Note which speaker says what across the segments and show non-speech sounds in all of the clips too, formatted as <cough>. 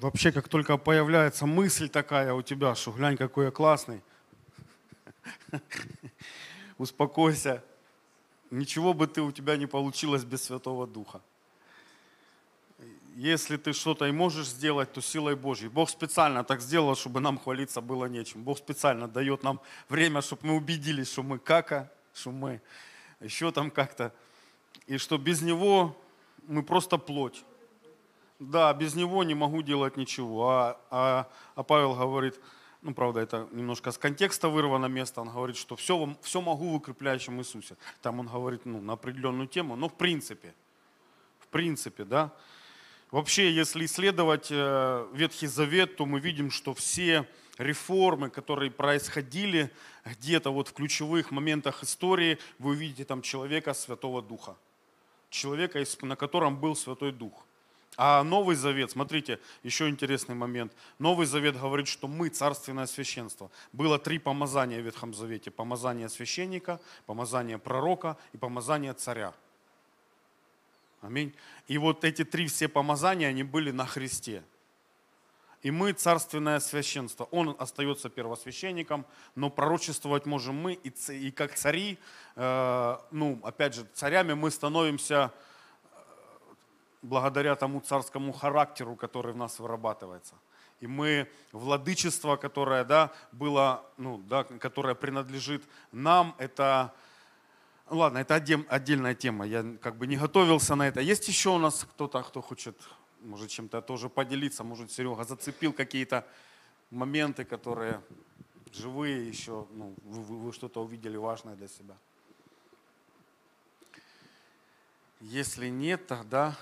Speaker 1: Вообще, как только появляется мысль такая у тебя, что глянь, какой я классный, <laughs> успокойся. Ничего бы ты у тебя не получилось без Святого Духа. Если ты что-то и можешь сделать, то силой Божьей. Бог специально так сделал, чтобы нам хвалиться было нечем. Бог специально дает нам время, чтобы мы убедились, что мы кака, что мы еще там как-то. И что без Него мы просто плоть. Да, без Него не могу делать ничего. А, а, а Павел говорит, ну, правда, это немножко с контекста вырвано место, он говорит, что все, все могу в укрепляющем Иисусе. Там он говорит ну, на определенную тему, но в принципе, в принципе, да. Вообще, если исследовать э, Ветхий Завет, то мы видим, что все реформы, которые происходили где-то вот в ключевых моментах истории, вы увидите там человека Святого Духа. Человека, на котором был Святой Дух. А Новый Завет, смотрите, еще интересный момент. Новый Завет говорит, что мы царственное священство. Было три помазания в Ветхом Завете. Помазание священника, помазание пророка и помазание царя. Аминь. И вот эти три все помазания, они были на Христе. И мы царственное священство. Он остается первосвященником, но пророчествовать можем мы. И, и как цари, э, ну, опять же, царями мы становимся благодаря тому царскому характеру, который в нас вырабатывается. И мы владычество, которое да, было, ну, да, которое принадлежит нам, это ну ладно, это отдельная тема, я как бы не готовился на это. Есть еще у нас кто-то, кто хочет, может, чем-то тоже поделиться, может, Серега зацепил какие-то моменты, которые живые еще, ну, вы, вы что-то увидели важное для себя. Если нет, тогда,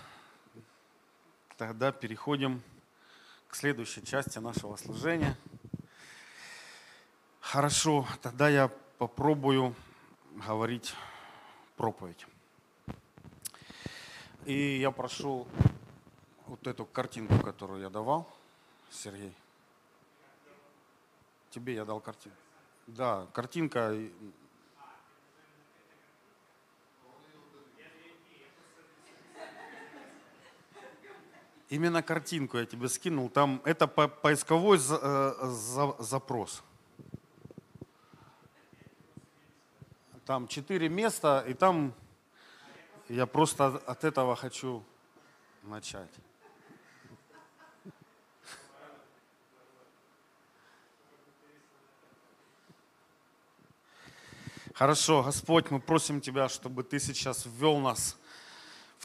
Speaker 1: тогда переходим к следующей части нашего служения. Хорошо, тогда я попробую говорить проповедь. И я прошу вот эту картинку, которую я давал, Сергей. Тебе я дал картинку. Да, картинка. Именно картинку я тебе скинул. Там это поисковой э, запрос. Там четыре места, и там я просто от этого хочу начать. Хорошо, Господь, мы просим Тебя, чтобы Ты сейчас ввел нас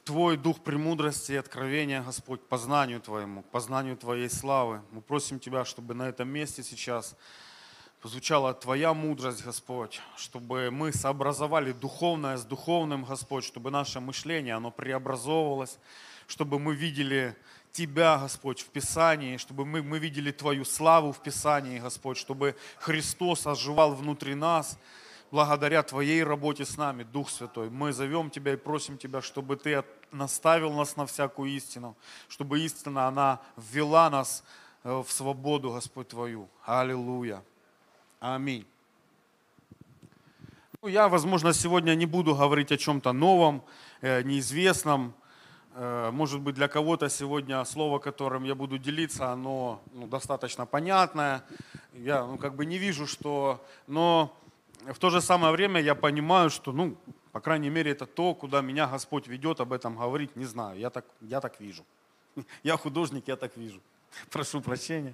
Speaker 1: Твой дух премудрости и откровения, Господь, познанию Твоему, познанию Твоей славы. Мы просим Тебя, чтобы на этом месте сейчас звучала Твоя мудрость, Господь, чтобы мы сообразовали духовное с духовным, Господь, чтобы наше мышление, оно преобразовывалось, чтобы мы видели Тебя, Господь, в Писании, чтобы мы, мы видели Твою славу в Писании, Господь, чтобы Христос оживал внутри нас, благодаря Твоей работе с нами, Дух Святой. Мы зовем Тебя и просим Тебя, чтобы Ты наставил нас на всякую истину, чтобы истина, она ввела нас э, в свободу, Господь Твою. Аллилуйя. Аминь. Ну, я, возможно, сегодня не буду говорить о чем-то новом, э, неизвестном. Э, может быть, для кого-то сегодня слово, которым я буду делиться, оно ну, достаточно понятное. Я ну, как бы не вижу, что... Но в то же самое время я понимаю, что, ну, по крайней мере, это то, куда меня Господь ведет об этом говорить, не знаю. Я так, я так вижу. <laughs> Я художник, я так вижу. Прошу прощения.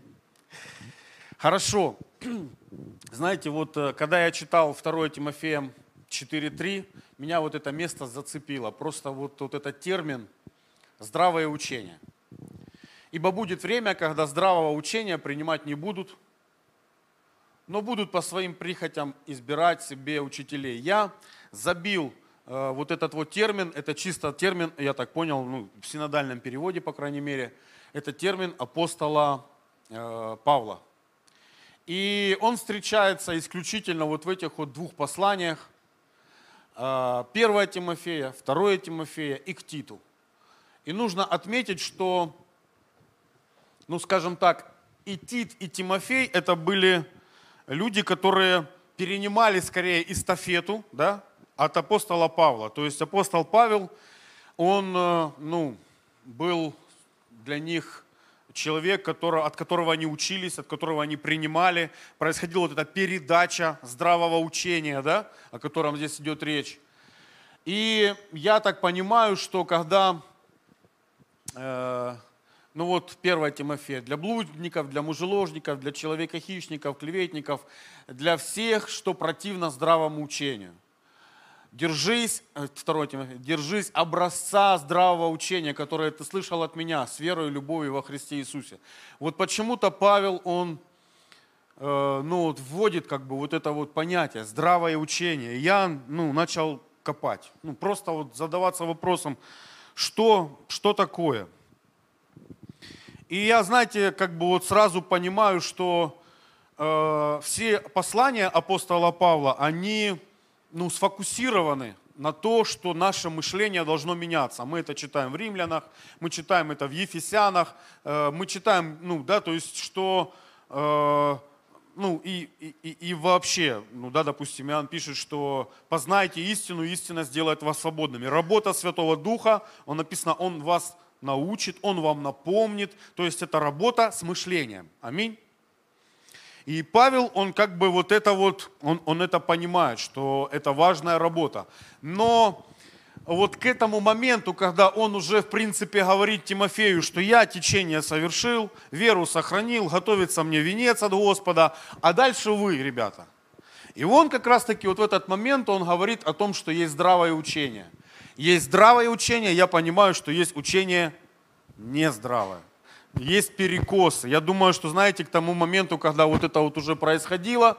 Speaker 1: Хорошо. <clears throat> Знаете, вот э, когда я читал 2 Тимофея 4.3, меня вот это место зацепило. Просто вот, вот этот термин «здравое учение». Ибо будет время, когда здравого учения принимать не будут, но будут по своим прихотям избирать себе учителей. Я забил э, вот этот вот термин, это чисто термин, я так понял, ну, в синодальном переводе, по крайней мере, это термин апостола э, Павла. И он встречается исключительно вот в этих вот двух посланиях. А, первое Тимофея, второе Тимофея и к Титу. И нужно отметить, что, ну скажем так, и Тит, и Тимофей это были люди, которые перенимали скорее эстафету да, от апостола Павла. То есть апостол Павел, он э, ну, был для них человек, который, от которого они учились, от которого они принимали. Происходила вот эта передача здравого учения, да, о котором здесь идет речь. И я так понимаю, что когда, э, ну вот 1 Тимофея, для блудников, для мужеложников, для человека-хищников, клеветников, для всех, что противно здравому учению – Держись, э, второй Тимофей, держись образца здравого учения, которое ты слышал от меня, с верой и любовью во Христе Иисусе. Вот почему-то Павел, он э, ну, вот вводит как бы вот это вот понятие, здравое учение. Я ну, начал копать, ну, просто вот задаваться вопросом, что, что такое. И я, знаете, как бы вот сразу понимаю, что э, все послания апостола Павла, они ну, сфокусированы на то, что наше мышление должно меняться. Мы это читаем в Римлянах, мы читаем это в Ефесянах, э, мы читаем, ну, да, то есть, что, э, ну, и, и, и вообще, ну, да, допустим, Иоанн пишет, что познайте истину, истина сделает вас свободными. Работа Святого Духа, он написано, он вас научит, он вам напомнит, то есть это работа с мышлением. Аминь. И Павел, он как бы вот это вот, он, он это понимает, что это важная работа. Но вот к этому моменту, когда он уже, в принципе, говорит Тимофею, что я течение совершил, веру сохранил, готовится мне венец от Господа, а дальше вы, ребята. И он как раз-таки вот в этот момент, он говорит о том, что есть здравое учение. Есть здравое учение, я понимаю, что есть учение нездравое есть перекосы. Я думаю, что, знаете, к тому моменту, когда вот это вот уже происходило,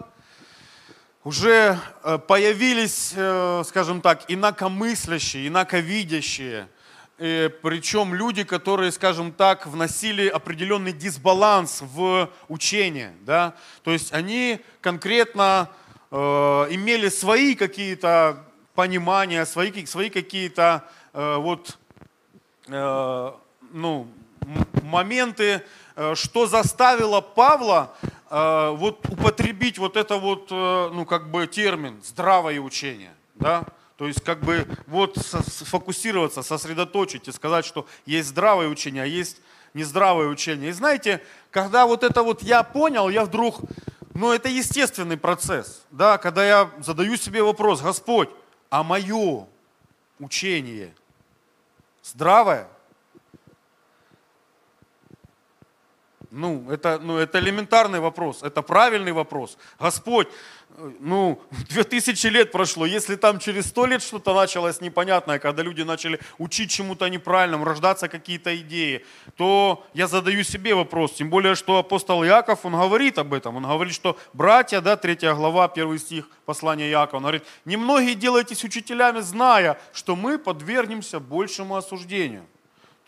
Speaker 1: уже э, появились, э, скажем так, инакомыслящие, инаковидящие, э, причем люди, которые, скажем так, вносили определенный дисбаланс в учение. Да? То есть они конкретно имели свои какие-то понимания, свои, свои какие-то вот, ну, моменты, э, что заставило Павла э, вот употребить вот это вот, э, ну как бы термин здравое учение, да, то есть как бы вот сфокусироваться, сосредоточить и сказать, что есть здравое учение, а есть нездравое учение. И знаете, когда вот это вот я понял, я вдруг, ну это естественный процесс, да, когда я задаю себе вопрос, Господь, а мое учение здравое? Ну это, ну, это элементарный вопрос, это правильный вопрос. Господь, ну, <laughs> две тысячи лет прошло, если там через сто лет что-то началось непонятное, когда люди начали учить чему-то неправильному, рождаться какие-то идеи, то я задаю себе вопрос, тем более, что апостол Яков, он говорит об этом, он говорит, что братья, да, третья глава, первый стих послания Якова, он говорит, немногие делайтесь учителями, зная, что мы подвергнемся большему осуждению.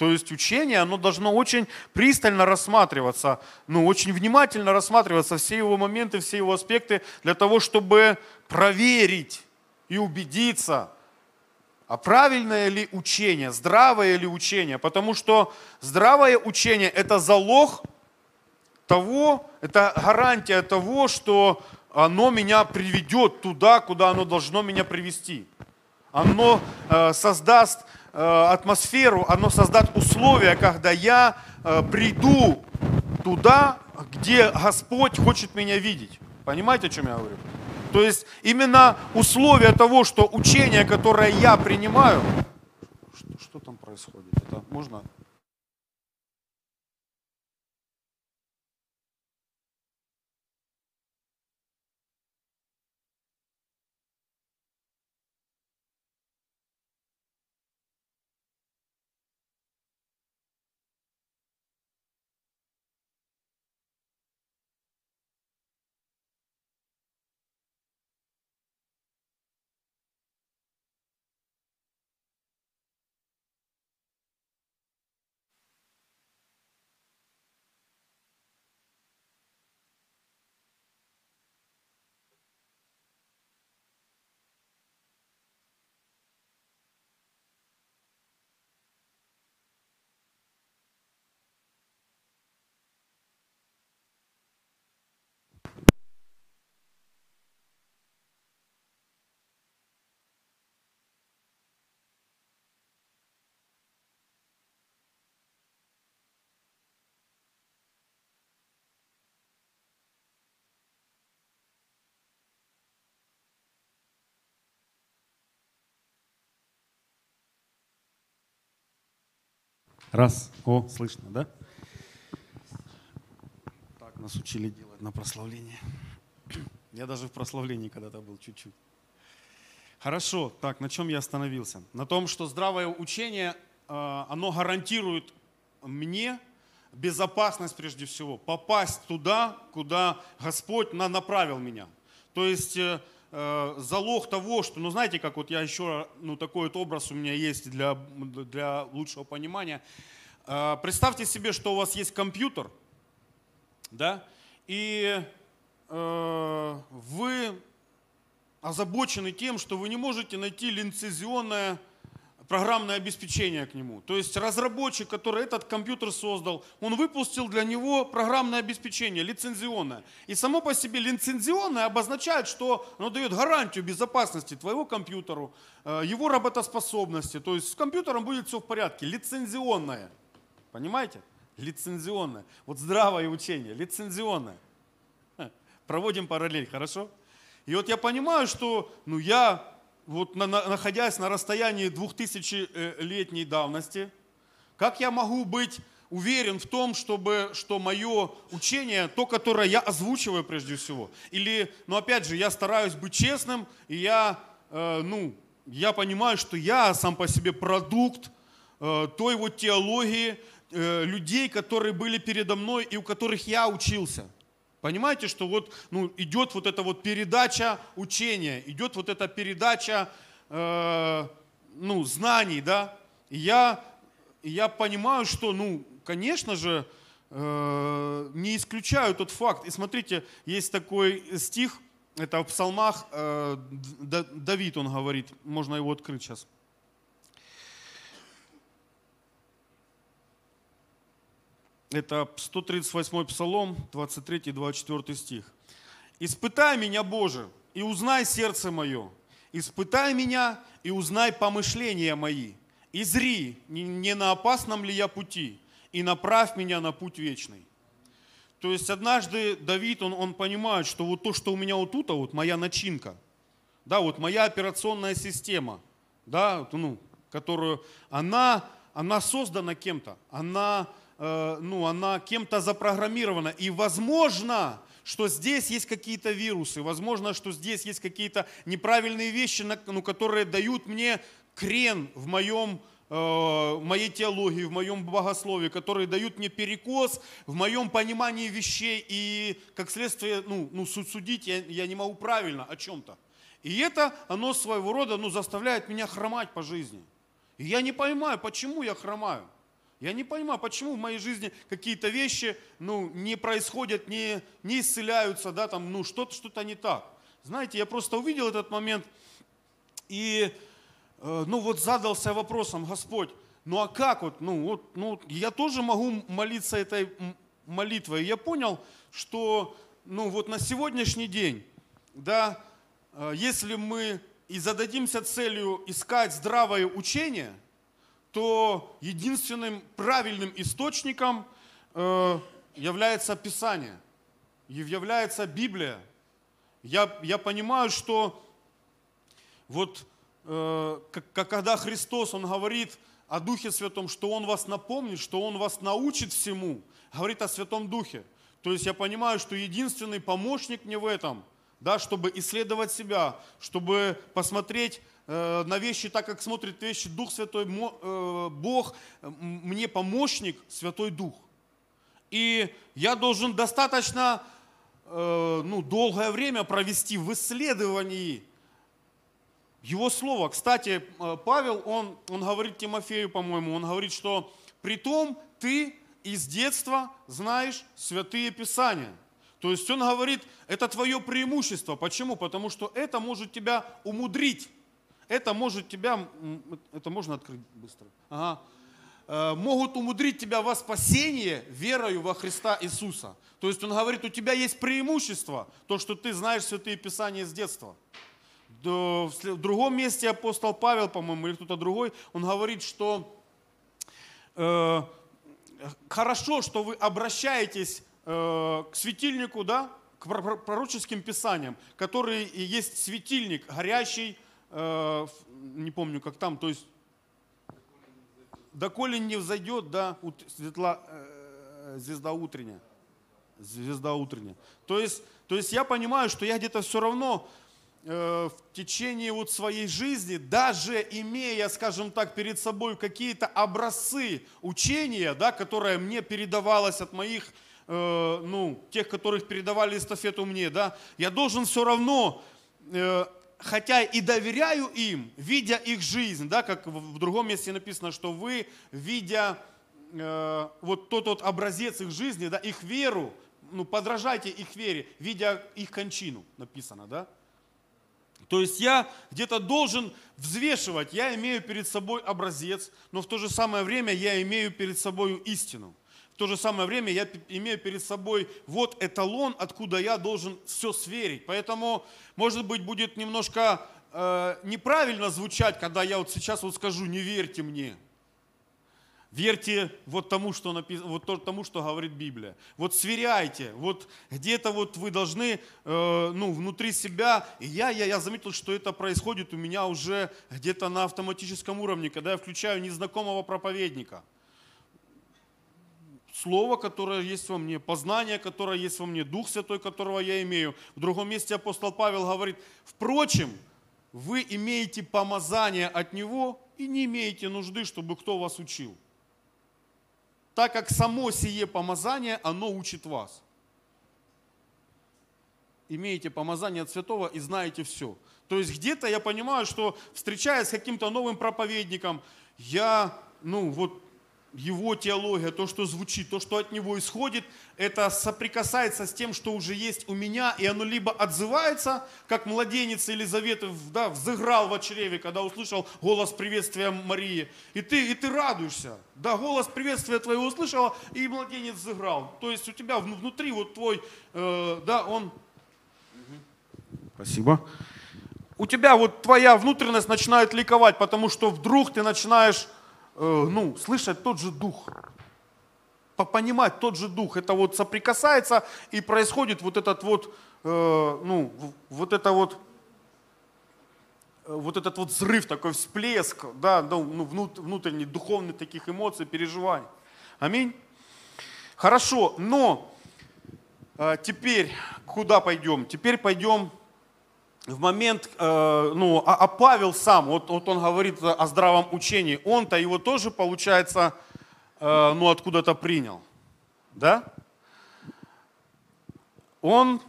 Speaker 1: То есть учение, оно должно очень пристально рассматриваться, ну, очень внимательно рассматриваться, все его моменты, все его аспекты, для того, чтобы проверить и убедиться, а правильное ли учение, здравое ли учение. Потому что здравое учение – это залог того, это гарантия того, что оно меня приведет туда, куда оно должно меня привести. Оно э, создаст атмосферу, оно создаст условия, когда я э, приду туда, где Господь хочет меня видеть. Понимаете, о чем я говорю? То есть именно условия того, что учение, которое я принимаю, что, что там происходит? Это можно Раз. О, слышно, да? Так нас учили делать на прославление. <clears throat> Я даже в прославлении когда-то был чуть-чуть. Хорошо, так, на чем я остановился? На том, что здравое учение, э, оно гарантирует мне безопасность прежде всего, попасть туда, куда Господь направил меня. То есть э, залог того, что, ну знаете, как вот я еще, ну такой вот образ у меня есть для, для лучшего понимания. Э, представьте себе, что у вас есть компьютер, да, и э, вы озабочены тем, что вы не можете найти лицензионное программное обеспечение к нему. То есть разработчик, который этот компьютер создал, он выпустил для него программное обеспечение, лицензионное. И само по себе лицензионное обозначает, что оно дает гарантию безопасности твоего компьютеру, э, его работоспособности. То есть с компьютером будет все в порядке. Лицензионное. Понимаете? Лицензионное. Вот здравое учение, лицензионное. Проводим параллель, хорошо? И вот я понимаю, что ну, я вот на, на, находясь на расстоянии 2000-летней давности, как я могу быть уверен в том, чтобы, что мое учение, то, которое я озвучиваю прежде всего, или, ну опять же, я стараюсь быть честным, и я, э, ну, я понимаю, что я сам по себе продукт э, той вот теологии э, людей, которые были передо мной и у которых я учился – Понимаете, что вот ну, идет вот эта вот передача учения, идет вот эта передача э, ну, знаний, да. И я, я понимаю, что, ну, конечно же, э, не исключаю тот факт. И смотрите, есть такой стих, это в псалмах э, Давид, он говорит, можно его открыть сейчас. Это 138 Псалом, 23-24 стих. «Испытай меня, Боже, и узнай сердце мое. Испытай меня и узнай помышления мои. И зри, не на опасном ли я пути, и направь меня на путь вечный». То есть однажды Давид, он, он понимает, что вот то, что у меня вот тут, а вот моя начинка, да, вот моя операционная система, да, ну, которую, она, она создана кем-то, она Э, ну, она кем-то запрограммирована. И возможно, что здесь есть какие-то вирусы, возможно, что здесь есть какие-то неправильные вещи, ну, которые дают мне крен в моем э, моей теологии, в моем богословии, которые дают мне перекос в моем понимании вещей, и как следствие, ну, ну судить я, я не могу правильно о чем-то. И это, оно своего рода, ну, заставляет меня хромать по жизни. И я не понимаю, почему я хромаю. Я не понимаю, почему в моей жизни какие-то вещи ну, не происходят, не, не исцеляются, да, там, ну, что-то что не так. Знаете, я просто увидел этот момент и, э, ну, вот задался вопросом, Господь, ну, а как вот, ну, вот, ну, я тоже могу молиться этой молитвой. Я понял, что, ну, вот на сегодняшний день, да, э, если мы и зададимся целью искать здравое учение – то единственным правильным источником э, является Писание, является Библия. Я, я понимаю, что вот э, как, когда Христос, Он говорит о Духе Святом, что Он вас напомнит, что Он вас научит всему, говорит о Святом Духе. То есть я понимаю, что единственный помощник мне в этом, да, чтобы исследовать себя, чтобы посмотреть на вещи так, как смотрит вещи Дух Святой, э, Бог, мне помощник, Святой Дух. И я должен достаточно э, ну, долгое время провести в исследовании Его Слова. Кстати, Павел, он, он говорит Тимофею, по-моему, он говорит, что при том ты из детства знаешь святые Писания. То есть он говорит, это твое преимущество. Почему? Потому что это может тебя умудрить это может тебя, это можно открыть быстро, ага. Э, могут умудрить тебя во спасение верою во Христа Иисуса. То есть он говорит, у тебя есть преимущество, то, что ты знаешь Святые Писания с детства. В другом месте апостол Павел, по-моему, или кто-то другой, он говорит, что э, хорошо, что вы обращаетесь э, к светильнику, да, к пророческим писаниям, который есть светильник, горящий, не помню, как там, то есть доколе не взойдет, да, светла, э, звезда утренняя. Звезда утренняя. То есть, то есть я понимаю, что я где-то все равно э, в течение вот своей жизни, даже имея, скажем так, перед собой какие-то образцы учения, да, которое мне передавалось от моих, э, ну, тех, которых передавали эстафету мне, да, я должен все равно э, хотя и доверяю им, видя их жизнь, да, как в другом месте написано, что вы, видя э, вот тот вот образец их жизни, да, их веру, ну, подражайте их вере, видя их кончину, написано, да. То есть я где-то должен взвешивать, я имею перед собой образец, но в то же самое время я имею перед собой истину. То же самое время я имею перед собой вот эталон, откуда я должен все сверить. Поэтому, может быть, будет немножко э, неправильно звучать, когда я вот сейчас вот скажу, не верьте мне. Верьте вот тому, что написано, вот тому, что говорит Библия. Вот сверяйте. Вот где-то вот вы должны, э, ну, внутри себя. И я, я, я заметил, что это происходит у меня уже где-то на автоматическом уровне, когда я включаю незнакомого проповедника. Слово, которое есть во мне, познание, которое есть во мне, Дух Святой, которого я имею. В другом месте апостол Павел говорит, впрочем, вы имеете помазание от Него и не имеете нужды, чтобы кто вас учил так как само сие помазание, оно учит вас. Имеете помазание от святого и знаете все. То есть где-то я понимаю, что встречаясь с каким-то новым проповедником, я, ну вот его теология, то, что звучит, то, что от него исходит, это соприкасается с тем, что уже есть у меня, и оно либо отзывается, как младенец Елизаветы да, взыграл в чреве, когда услышал голос приветствия Марии, и ты, и ты радуешься. Да, голос приветствия твоего услышала, и младенец взыграл. То есть у тебя внутри вот твой, э, да, он... Спасибо. У тебя вот твоя внутренность начинает ликовать, потому что вдруг ты начинаешь ну, слышать тот же дух, понимать тот же дух. Это вот соприкасается и происходит вот этот вот, э, ну, вот это вот, э, вот этот вот взрыв, такой всплеск, да, ну, ну внутренний, духовный таких эмоций, переживаний. Аминь. Хорошо, но теперь куда пойдем? Теперь пойдем в момент, э, ну, а, а Павел сам, вот, вот он говорит о здравом учении, он-то его тоже, получается, э, ну, откуда-то принял, да? Он,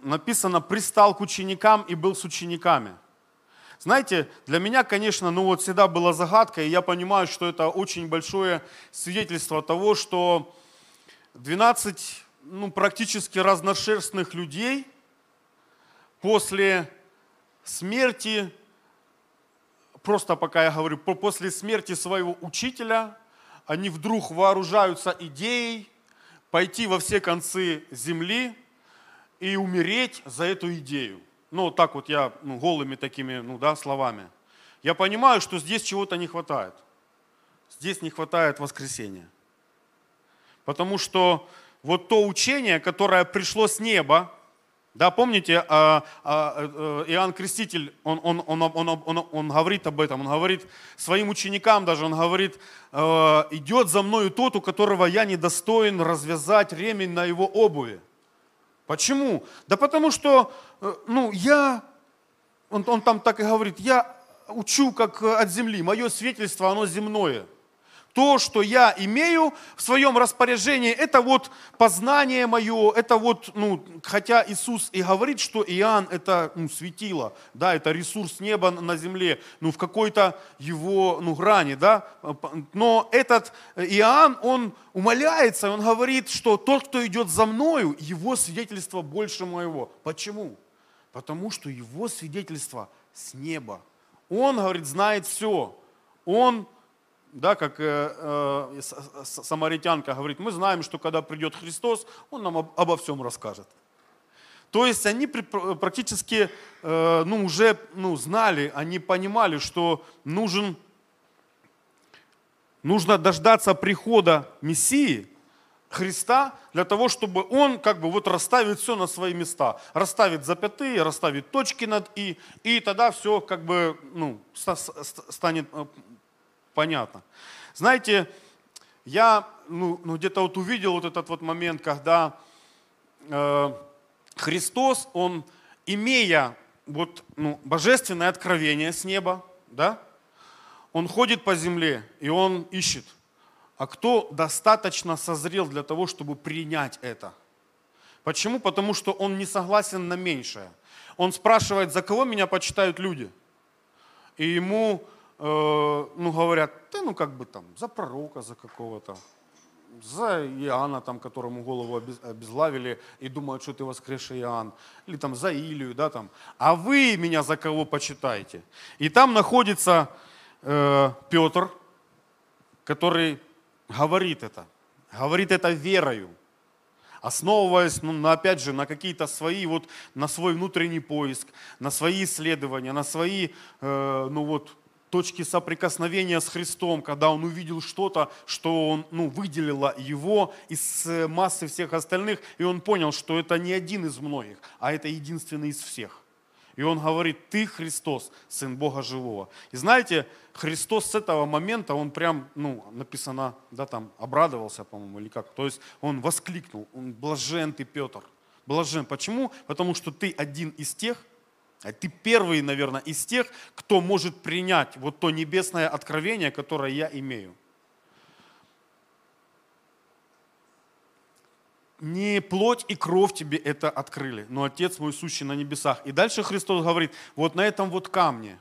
Speaker 1: написано, пристал к ученикам и был с учениками. Знаете, для меня, конечно, ну вот всегда была загадка, и я понимаю, что это очень большое свидетельство того, что 12, ну, практически разношерстных людей – после смерти, просто пока я говорю, после смерти своего учителя, они вдруг вооружаются идеей пойти во все концы земли и умереть за эту идею. Ну, так вот я ну, голыми такими ну, да, словами. Я понимаю, что здесь чего-то не хватает. Здесь не хватает воскресения. Потому что вот то учение, которое пришло с неба, да, помните, а, а, э, Иоанн Креститель, он, он, он, он, он, он говорит об этом, он говорит своим ученикам даже, он говорит, э, идет за мною тот, у которого я недостоин развязать ремень на его обуви. Почему? Да потому что, э, ну, я, он, он там так и говорит, я учу как от земли, мое свидетельство, оно земное – то, что я имею в своем распоряжении, это вот познание мое, это вот, ну, хотя Иисус и говорит, что Иоанн это ну, светило, да, это ресурс неба на земле, ну, в какой-то его, ну, грани, да, но этот Иоанн, он умоляется, он говорит, что тот, кто идет за мною, его свидетельство больше моего. Почему? Потому что его свидетельство с неба. Он, говорит, знает все. Он да, как э, э, самаритянка говорит, мы знаем, что когда придет Христос, Он нам об, обо всем расскажет. То есть они практически э, ну, уже ну, знали, они понимали, что нужен, нужно дождаться прихода Мессии, Христа, для того, чтобы Он как бы вот расставит все на свои места. Расставит запятые, расставит точки над «и», и тогда все как бы ну, станет э, понятно. Знаете, я ну, ну, где-то вот увидел вот этот вот момент, когда э, Христос, Он, имея вот, ну, божественное откровение с неба, да, Он ходит по земле, и Он ищет, а кто достаточно созрел для того, чтобы принять это. Почему? Потому что Он не согласен на меньшее. Он спрашивает, за кого меня почитают люди? И ему ну, говорят, да ну как бы там, за пророка, за какого-то, за Иоанна, там, которому голову обезглавили и думают, что ты воскресший Иоанн, или там за Илию, да, там, а вы меня за кого почитаете? И там находится э, Петр, который говорит это, говорит это верою, основываясь, ну, на, опять же, на какие-то свои, вот, на свой внутренний поиск, на свои исследования, на свои, э, ну вот, точки соприкосновения с Христом, когда он увидел что-то, что он, ну, выделило его из э, массы всех остальных, и он понял, что это не один из многих, а это единственный из всех. И он говорит, ты Христос, Сын Бога Живого. И знаете, Христос с этого момента, он прям, ну, написано, да, там, обрадовался, по-моему, или как. То есть он воскликнул, он блажен ты, Петр. Блажен. Почему? Потому что ты один из тех, а ты первый, наверное, из тех, кто может принять вот то небесное откровение, которое я имею. Не плоть и кровь тебе это открыли, но Отец мой сущий на небесах. И дальше Христос говорит, вот на этом вот камне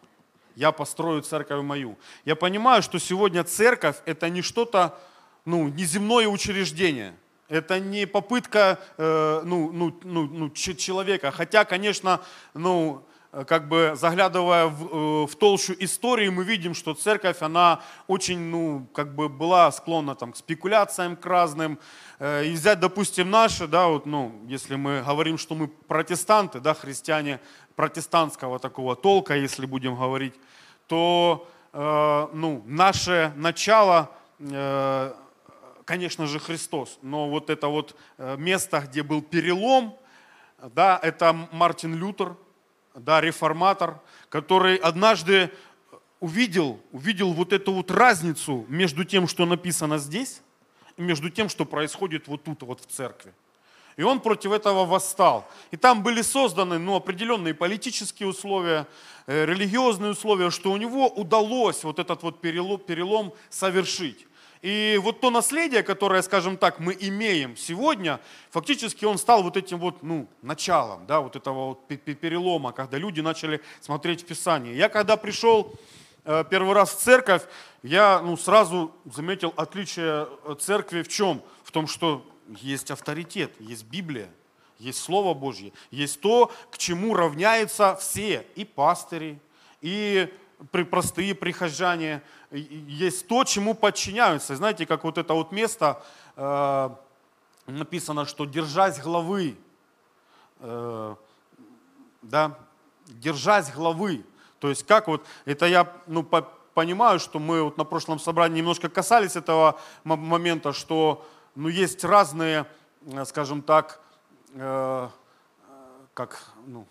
Speaker 1: я построю церковь мою. Я понимаю, что сегодня церковь это не что-то, ну, неземное учреждение – это не попытка э, ну, ну, ну, ну, человека. Хотя, конечно, ну, как бы заглядывая в, э, в толщу истории, мы видим, что церковь, она очень, ну, как бы была склонна там, к спекуляциям, к разным. Э, и взять, допустим, наши, да, вот, ну, если мы говорим, что мы протестанты, да, христиане протестантского такого толка, если будем говорить, то, э, ну, наше начало э, конечно же, Христос. Но вот это вот э, место, где был перелом, да, это Мартин Лютер, да, реформатор, который однажды увидел, увидел вот эту вот разницу между тем, что написано здесь, и между тем, что происходит вот тут, вот в церкви. И он против этого восстал. И там были созданы ну, определенные политические условия, э, религиозные условия, что у него удалось вот этот вот перелом, перелом совершить. И вот то наследие, которое, скажем так, мы имеем сегодня, фактически он стал вот этим вот, ну, началом, да, вот этого вот перелома, когда люди начали смотреть в Писание. Я когда пришел э, первый раз в церковь, я, ну, сразу заметил отличие э, церкви в чем? В том, что есть авторитет, есть Библия, есть Слово Божье, есть то, к чему равняются все, и пастыри, и простые прихожане, есть то, чему подчиняются. Знаете, как вот это вот место э, написано, что держась главы, э, да, держась главы. То есть как вот, это я ну, по, понимаю, что мы вот на прошлом собрании немножко касались этого момента, что ну, есть разные, э, скажем так, э, как, ну,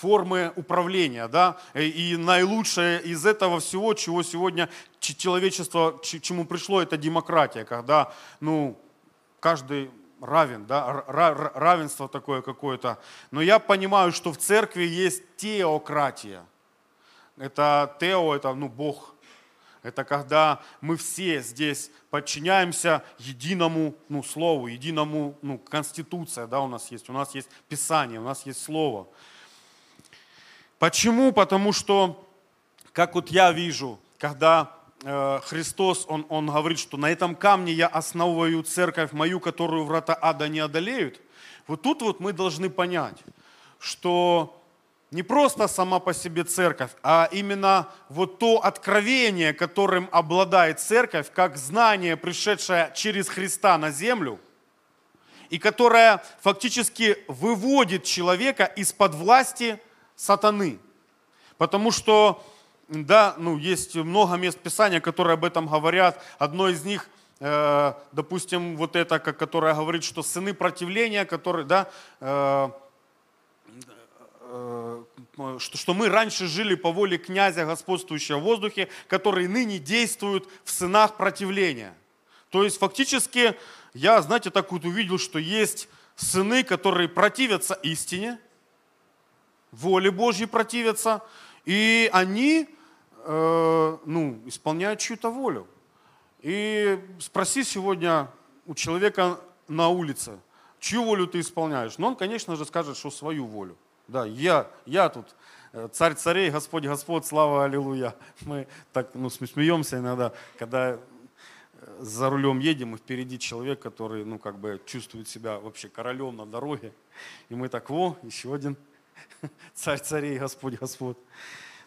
Speaker 1: формы управления, да, и наилучшее из этого всего, чего сегодня человечество, чему пришло, это демократия, когда, ну, каждый равен, да, равенство такое какое-то. Но я понимаю, что в церкви есть теократия. Это тео, это, ну, Бог. Это когда мы все здесь подчиняемся единому ну, слову, единому, ну, конституция, да, у нас есть, у нас есть Писание, у нас есть Слово. Почему? Потому что, как вот я вижу, когда э, Христос, он, он говорит, что на этом камне я основываю церковь мою, которую врата ада не одолеют, вот тут вот мы должны понять, что не просто сама по себе церковь, а именно вот то откровение, которым обладает церковь, как знание, пришедшее через Христа на землю, и которое фактически выводит человека из-под власти сатаны. Потому что, да, ну, есть много мест Писания, которые об этом говорят. Одно из них, э, допустим, вот это, которое говорит, что сыны противления, которые, да, э, э, что, что мы раньше жили по воле князя, господствующего в воздухе, который ныне действует в сынах противления. То есть фактически я, знаете, так вот увидел, что есть сыны, которые противятся истине, воле Божьей противятся, и они э, ну, исполняют чью-то волю. И спроси сегодня у человека на улице, чью волю ты исполняешь? Но он, конечно же, скажет, что свою волю. Да, я, я тут э, царь царей, Господь Господь, слава Аллилуйя. Мы так ну, смеемся иногда, когда э, за рулем едем, и впереди человек, который, ну, как бы чувствует себя вообще королем на дороге. И мы так, во, еще один <laughs> царь царей, Господь Господь.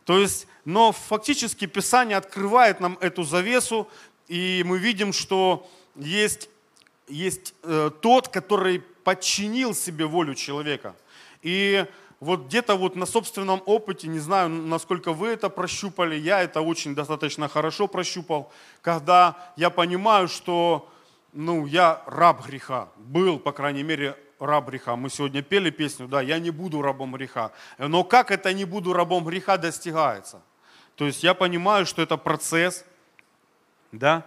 Speaker 1: То есть, но фактически Писание открывает нам эту завесу, и мы видим, что есть, есть э, тот, который подчинил себе волю человека. И вот где-то вот на собственном опыте, не знаю, насколько вы это прощупали, я это очень достаточно хорошо прощупал, когда я понимаю, что ну, я раб греха, был, по крайней мере, раб греха. Мы сегодня пели песню, да, я не буду рабом греха. Но как это не буду рабом греха достигается? То есть я понимаю, что это процесс, да,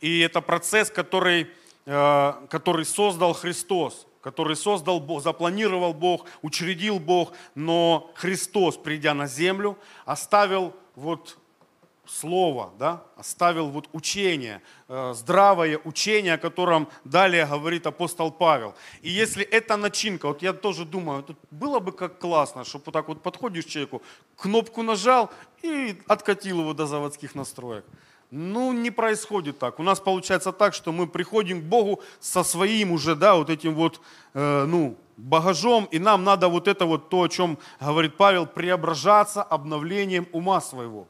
Speaker 1: и это процесс, который, э, который создал Христос, который создал Бог, запланировал Бог, учредил Бог, но Христос, придя на землю, оставил вот слово, да, оставил вот учение, э, здравое учение, о котором далее говорит апостол Павел. И если эта начинка, вот я тоже думаю, тут было бы как классно, чтобы вот так вот подходишь человеку, кнопку нажал и откатил его до заводских настроек. Ну, не происходит так. У нас получается так, что мы приходим к Богу со своим уже, да, вот этим вот, э, ну, багажом, и нам надо вот это вот то, о чем говорит Павел, преображаться обновлением ума своего.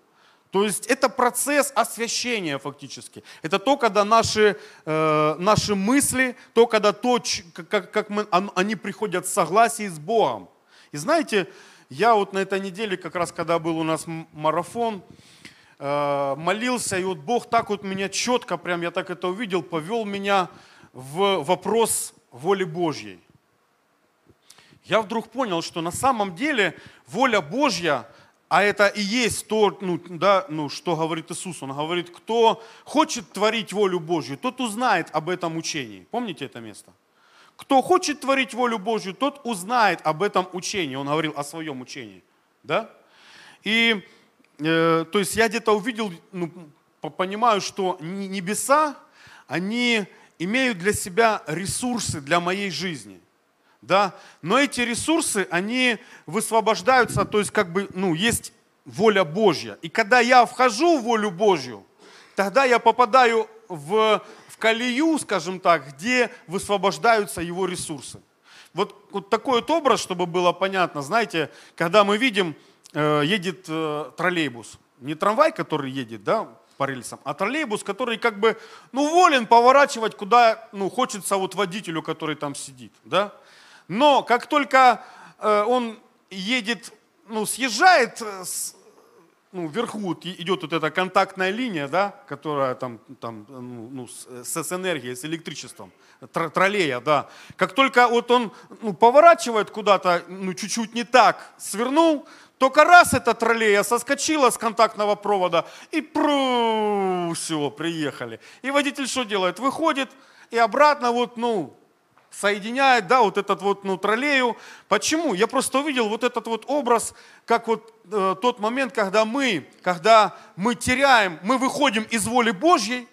Speaker 1: То есть это процесс освящения фактически. Это то, когда наши, э, наши мысли, то, когда то, как, как мы, они приходят в согласии с Богом. И знаете, я вот на этой неделе, как раз когда был у нас марафон, э, молился, и вот Бог так вот меня четко, прям я так это увидел, повел меня в вопрос воли Божьей. Я вдруг понял, что на самом деле воля Божья – а это и есть то, ну, да, ну, что говорит Иисус. Он говорит, кто хочет творить волю Божью, тот узнает об этом учении. Помните это место? Кто хочет творить волю Божью, тот узнает об этом учении. Он говорил о своем учении. Да? И э, то есть я где-то увидел, ну, понимаю, что небеса, они имеют для себя ресурсы для моей жизни да, но эти ресурсы, они высвобождаются, то есть как бы, ну, есть воля Божья. И когда я вхожу в волю Божью, тогда я попадаю в, в колею, скажем так, где высвобождаются его ресурсы. Вот, вот такой вот образ, чтобы было понятно, знаете, когда мы видим, э, едет э, троллейбус, не трамвай, который едет, да, по рельсам, а троллейбус, который как бы, ну, волен поворачивать, куда, ну, хочется вот водителю, который там сидит, да. Но как только э, он едет, ну, съезжает э, с, ну, вверху идет вот эта контактная линия, да, которая там, там ну, ну с, с энергией, с электричеством, троллея, да. Как только вот он ну, поворачивает куда-то, ну, чуть-чуть не так, свернул, только раз эта троллея соскочила с контактного провода и пру, все, приехали. И водитель что делает? Выходит и обратно вот, ну, соединяет, да, вот этот вот, ну, троллею. Почему? Я просто увидел вот этот вот образ, как вот э, тот момент, когда мы, когда мы теряем, мы выходим из воли Божьей,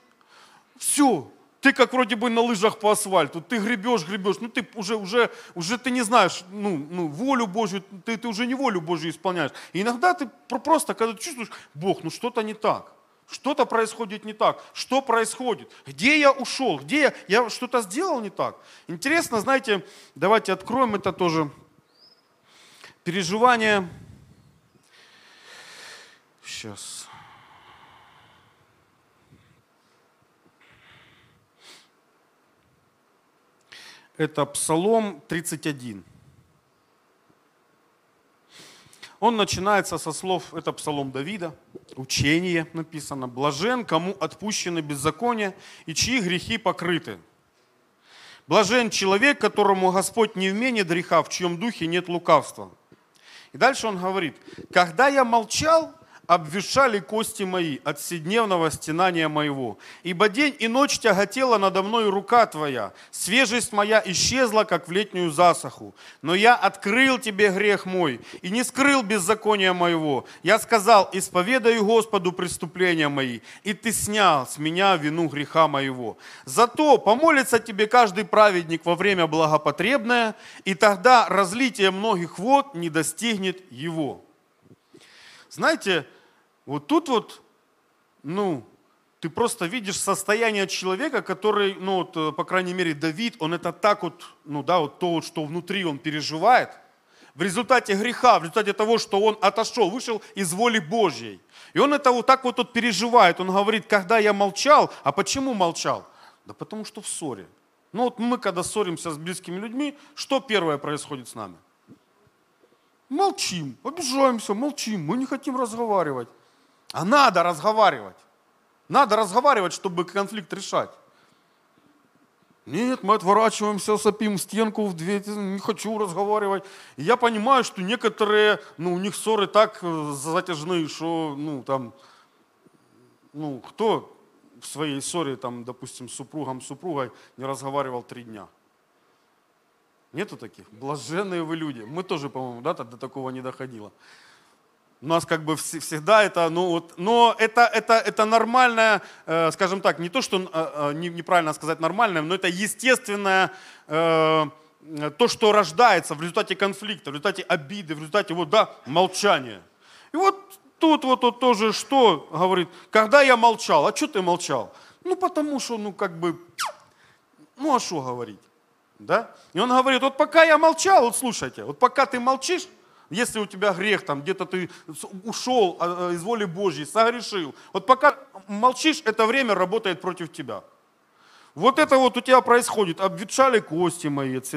Speaker 1: все, ты как вроде бы на лыжах по асфальту, ты гребешь, гребешь, ну ты уже, уже, уже ты не знаешь, ну, ну волю Божью, ты, ты уже не волю Божью исполняешь. И иногда ты просто, когда чувствуешь, Бог, ну что-то не так. Что-то происходит не так. Что происходит? Где я ушел? Где я? Я что-то сделал не так? Интересно, знаете, давайте откроем это тоже. Переживание. Сейчас. Это Псалом 31. Он начинается со слов, это псалом Давида, учение написано, «Блажен, кому отпущены беззакония и чьи грехи покрыты». Блажен человек, которому Господь не вменит греха, в чьем духе нет лукавства. И дальше он говорит, когда я молчал, обвешали кости мои от седневного стенания моего. Ибо день и ночь тяготела надо мной рука твоя, свежесть моя исчезла, как в летнюю засуху. Но я открыл тебе грех мой и не скрыл беззакония моего. Я сказал, исповедаю Господу преступления мои, и ты снял с меня вину греха моего. Зато помолится тебе каждый праведник во время благопотребное, и тогда разлитие многих вод не достигнет его. Знаете, вот тут вот, ну, ты просто видишь состояние человека, который, ну, вот, э, по крайней мере, Давид, он это так вот, ну, да, вот то, вот, что внутри он переживает, в результате греха, в результате того, что он отошел, вышел из воли Божьей. И он это вот так вот тут переживает. Он говорит, когда я молчал, а почему молчал? Да потому что в ссоре. Ну вот мы, когда ссоримся с близкими людьми, что первое происходит с нами? Молчим, обижаемся, молчим, мы не хотим разговаривать. А надо разговаривать. Надо разговаривать, чтобы конфликт решать. Нет, мы отворачиваемся, сопим стенку в дверь, не хочу разговаривать. И я понимаю, что некоторые, ну, у них ссоры так э, затяжные, что, ну, там, ну, кто в своей ссоре, там, допустим, с супругом, с супругой не разговаривал три дня? Нету таких? Блаженные вы люди. Мы тоже, по-моему, да, до такого не доходило. У нас как бы всегда это, ну вот, но это, это, это нормальное, э, скажем так, не то, что э, э, неправильно сказать нормальное, но это естественное, то, что рождается в результате конфликта, в результате обиды, в результате вот, да, молчания. И вот тут вот, вот тоже что говорит, когда я молчал, а что ты молчал? Ну потому что, ну как бы, ну а что говорить? Да? И он говорит, вот пока я молчал, вот слушайте, вот пока ты молчишь, если у тебя грех, там где-то ты ушел а, а, из воли Божьей, согрешил, вот пока молчишь, это время работает против тебя. Вот это вот у тебя происходит. Обветшали кости мои от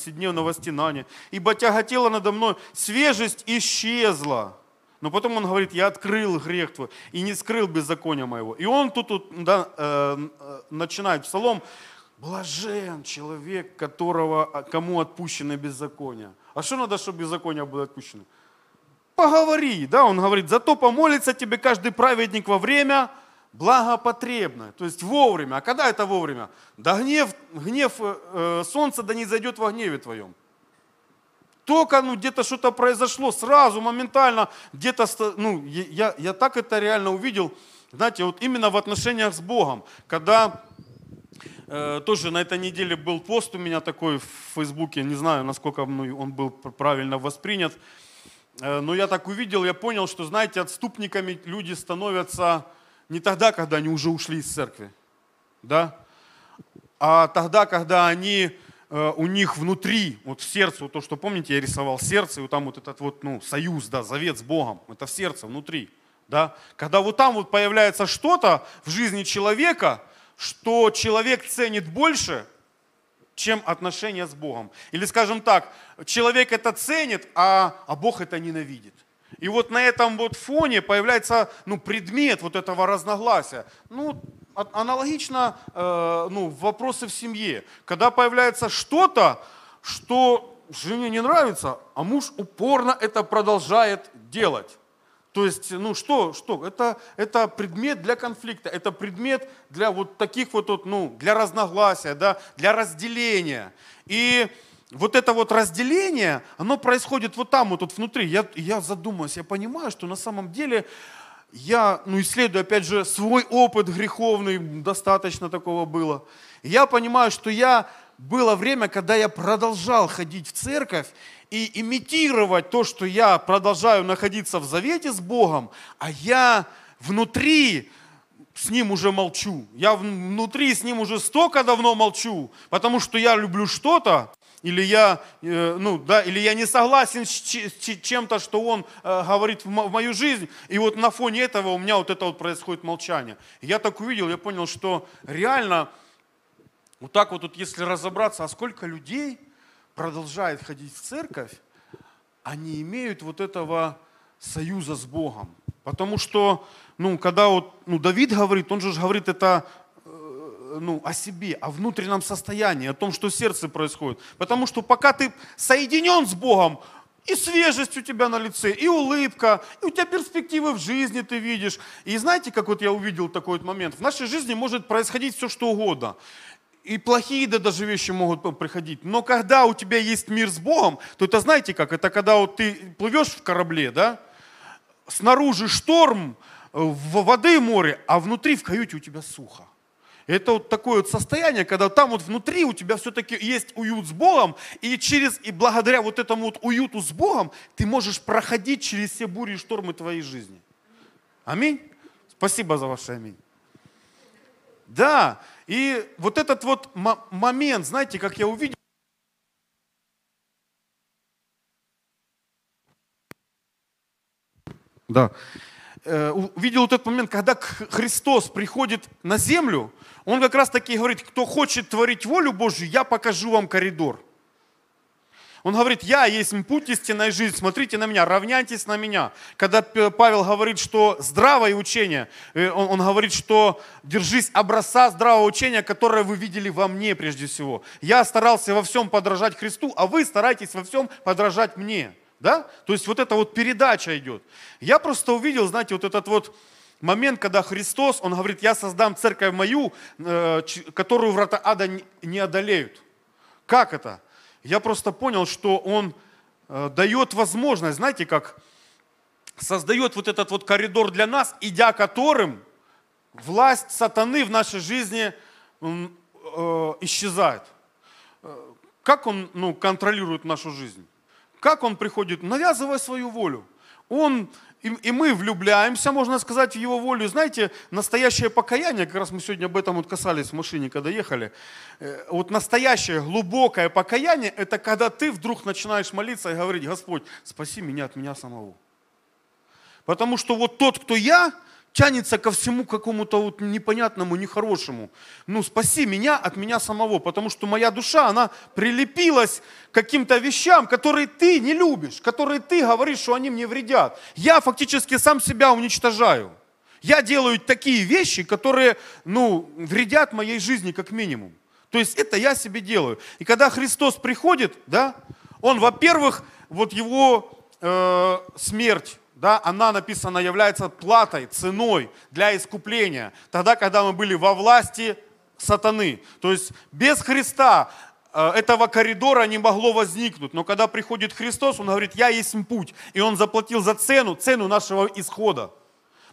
Speaker 1: седневного стенания, ибо тяготела надо мной, свежесть исчезла. Но потом он говорит, я открыл грех твой и не скрыл беззакония моего. И он тут, тут да, э, э начинает псалом, Блажен человек, которого, а, кому отпущено беззаконие. А что надо, чтобы беззаконие было отпущено? Поговори, да, он говорит, зато помолится тебе каждый праведник во время благопотребное, то есть вовремя. А когда это вовремя? Да гнев, гнев э, э солнца да не зайдет во гневе твоем. Только ну, где-то что-то произошло, сразу, моментально, где-то, ну, я, я так это реально увидел, знаете, вот именно в отношениях с Богом, когда тоже на этой неделе был пост у меня такой в Фейсбуке, не знаю, насколько он был правильно воспринят, э, но я так увидел, я понял, что, знаете, отступниками люди становятся не тогда, когда они уже ушли из церкви, да, а тогда, когда они, э, у них внутри, вот в сердце, вот то, что помните, я рисовал сердце, и вот там вот этот вот, ну, союз, да, завет с Богом, это в сердце, внутри, да, когда вот там вот появляется что-то в жизни человека, что человек ценит больше, чем отношения с Богом. Или, скажем так, человек это ценит, а, а Бог это ненавидит. И вот на этом вот фоне появляется ну, предмет вот этого разногласия. Ну, аналогично э, ну, вопросы в семье. Когда появляется что-то, что жене не нравится, а муж упорно это продолжает делать. То есть, ну что, что? Это, это предмет для конфликта, это предмет для вот таких вот, ну, для разногласия, да, для разделения. И вот это вот разделение, оно происходит вот там, вот, вот внутри. Я, я задумаюсь, я понимаю, что на самом деле я, ну, исследую, опять же, свой опыт греховный, достаточно такого было. Я понимаю, что я было время, когда я продолжал ходить в церковь и имитировать то, что я продолжаю находиться в завете с Богом, а я внутри с ним уже молчу. Я внутри с ним уже столько давно молчу, потому что я люблю что-то, или я, э, ну, да, или я не согласен с чем-то, что он э, говорит в мою жизнь, и вот на фоне этого у меня вот это вот происходит молчание. я так увидел, я понял, что реально вот так вот, если разобраться, а сколько людей продолжает ходить в церковь, они имеют вот этого союза с Богом. Потому что, ну, когда вот, ну, Давид говорит, он же говорит это э, ну, о себе, о внутреннем состоянии, о том, что в сердце происходит. Потому что пока ты соединен с Богом, И свежесть у тебя на лице, и улыбка, и у тебя перспективы в жизни ты видишь. И знаете, как вот я увидел такой вот момент? В нашей жизни может происходить все, что угодно. И плохие да, даже вещи могут приходить. Но когда у тебя есть мир с Богом, то это знаете как? Это когда вот ты плывешь в корабле, да? Снаружи шторм, в воды море, а внутри в каюте у тебя сухо. Это вот такое вот состояние, когда там вот внутри у тебя все-таки есть уют с Богом, и через, и благодаря вот этому вот уюту с Богом ты можешь проходить через все бури и штормы твоей жизни. Аминь. Спасибо за ваше аминь. Да, и вот этот вот момент, знаете, как я увидел, Да. Э, увидел вот этот момент, когда Христос приходит на землю, он как раз таки говорит, кто хочет творить волю Божью, я покажу вам коридор. Он говорит, я есть путь истинной жизни, смотрите на меня, равняйтесь на меня. Когда Павел говорит, что здравое учение, э, он, он говорит, что держись образца здравого учения, которое вы видели во мне прежде всего. Я старался во всем подражать Христу, а вы старайтесь во всем подражать мне. Да? То есть вот эта вот передача идет. Я просто увидел, знаете, вот этот вот момент, когда Христос, Он говорит, я создам церковь мою, э, которую врата ада не одолеют. Как это? Я просто понял, что Он э, дает возможность, знаете, как создает вот этот вот коридор для нас, идя которым власть сатаны в нашей жизни э, исчезает. Как он ну, контролирует нашу жизнь? Как он приходит? Навязывая свою волю. Он, и, и мы влюбляемся, можно сказать, в его волю. Знаете, настоящее покаяние, как раз мы сегодня об этом вот касались в машине, когда ехали. Э, вот настоящее глубокое покаяние, это когда ты вдруг начинаешь молиться и говорить, Господь, спаси меня от меня самого. Потому что вот тот, кто я, тянется ко всему какому-то вот непонятному, нехорошему. Ну, спаси меня от меня самого, потому что моя душа, она прилепилась к каким-то вещам, которые ты не любишь, которые ты говоришь, что они мне вредят. Я фактически сам себя уничтожаю. Я делаю такие вещи, которые, ну, вредят моей жизни как минимум. То есть это я себе делаю. И когда Христос приходит, да, Он, во-первых, вот Его э, смерть, да, она написана является платой, ценой для искупления. Тогда, когда мы были во власти сатаны. То есть без Христа э, этого коридора не могло возникнуть. Но когда приходит Христос, Он говорит, я есть путь. И Он заплатил за цену, цену нашего исхода.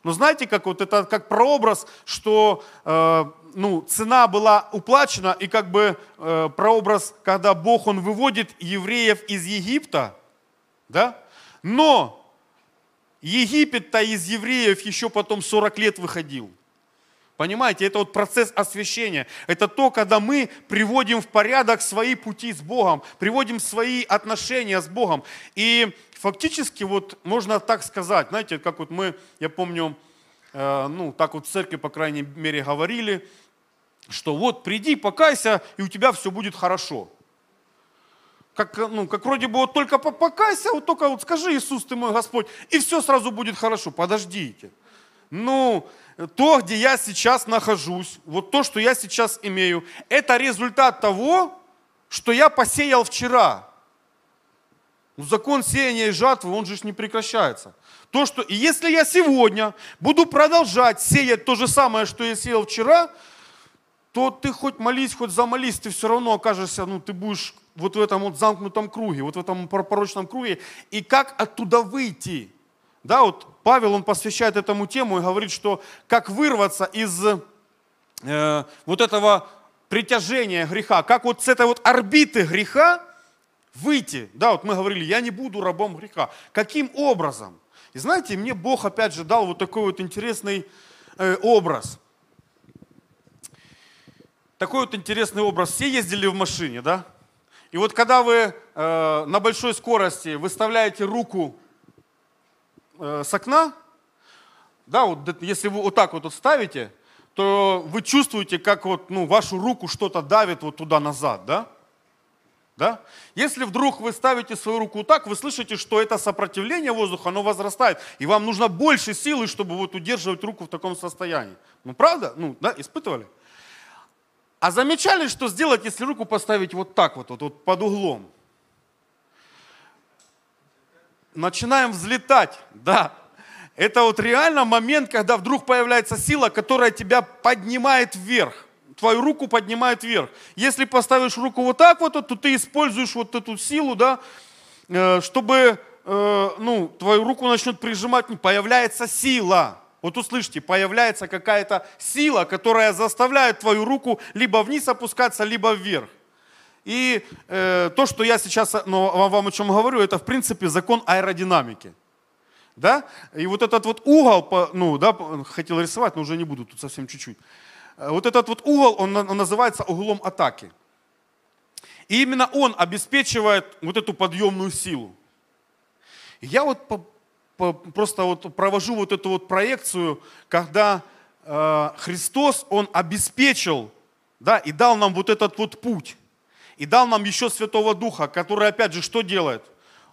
Speaker 1: Но знаете, как вот это как прообраз, что э, ну, цена была уплачена, и как бы э, прообраз, когда Бог, Он выводит евреев из Египта, да? Но Египет-то из евреев еще потом 40 лет выходил. Понимаете, это вот процесс освящения. Это то, когда мы приводим в порядок свои пути с Богом, приводим свои отношения с Богом. И фактически вот можно так сказать, знаете, как вот мы, я помню, э, ну так вот в церкви, по крайней мере, говорили, что вот приди, покайся, и у тебя все будет хорошо как, ну, как вроде бы вот только покайся, вот только вот скажи, Иисус, ты мой Господь, и все сразу будет хорошо. Подождите. Ну, то, где я сейчас нахожусь, вот то, что я сейчас имею, это результат того, что я посеял вчера. Ну, закон сеяния и жатвы, он же не прекращается. То, что, и если я сегодня буду продолжать сеять то же самое, что я сеял вчера, то ты хоть молись, хоть замолись, ты все равно окажешься, ну, ты будешь вот в этом вот замкнутом круге, вот в этом порочном круге, и как оттуда выйти. Да, вот Павел, он посвящает этому тему и говорит, что как вырваться из э, вот этого притяжения греха, как вот с этой вот орбиты греха выйти. Да, вот мы говорили, я не буду рабом греха. Каким образом? И знаете, мне Бог опять же дал вот такой вот интересный э, образ. Такой вот интересный образ. Все ездили в машине, да? И вот когда вы э, на большой скорости выставляете руку э, с окна, да, вот если вы вот так вот ставите, то вы чувствуете, как вот, ну, вашу руку что-то давит вот туда назад, да? Да? Если вдруг вы ставите свою руку так, вы слышите, что это сопротивление воздуха, оно возрастает, и вам нужно больше силы, чтобы вот удерживать руку в таком состоянии. Ну, правда? Ну, да, испытывали? А замечали, что сделать, если руку поставить вот так вот, вот, вот под углом? начинаем взлетать, да. Это вот реально момент, когда вдруг появляется сила, которая тебя поднимает вверх. Твою руку поднимает вверх. Если поставишь руку вот так вот, то ты используешь вот эту силу, да, э, чтобы э, ну, твою руку начнет прижимать, появляется сила. Вот услышьте, появляется какая-то сила, которая заставляет твою руку либо вниз опускаться, либо вверх. И э, то, что я сейчас ну, вам о чем говорю, это в принципе закон аэродинамики. Да? И вот этот вот угол, ну, да, хотел рисовать, но уже не буду, тут совсем чуть-чуть. Э, вот этот вот угол, он, он называется углом атаки. И именно он обеспечивает вот эту подъемную силу. я вот просто вот провожу вот эту вот проекцию, когда э, Христос, Он обеспечил, да, и дал нам вот этот вот путь и дал нам еще Святого Духа, который опять же что делает?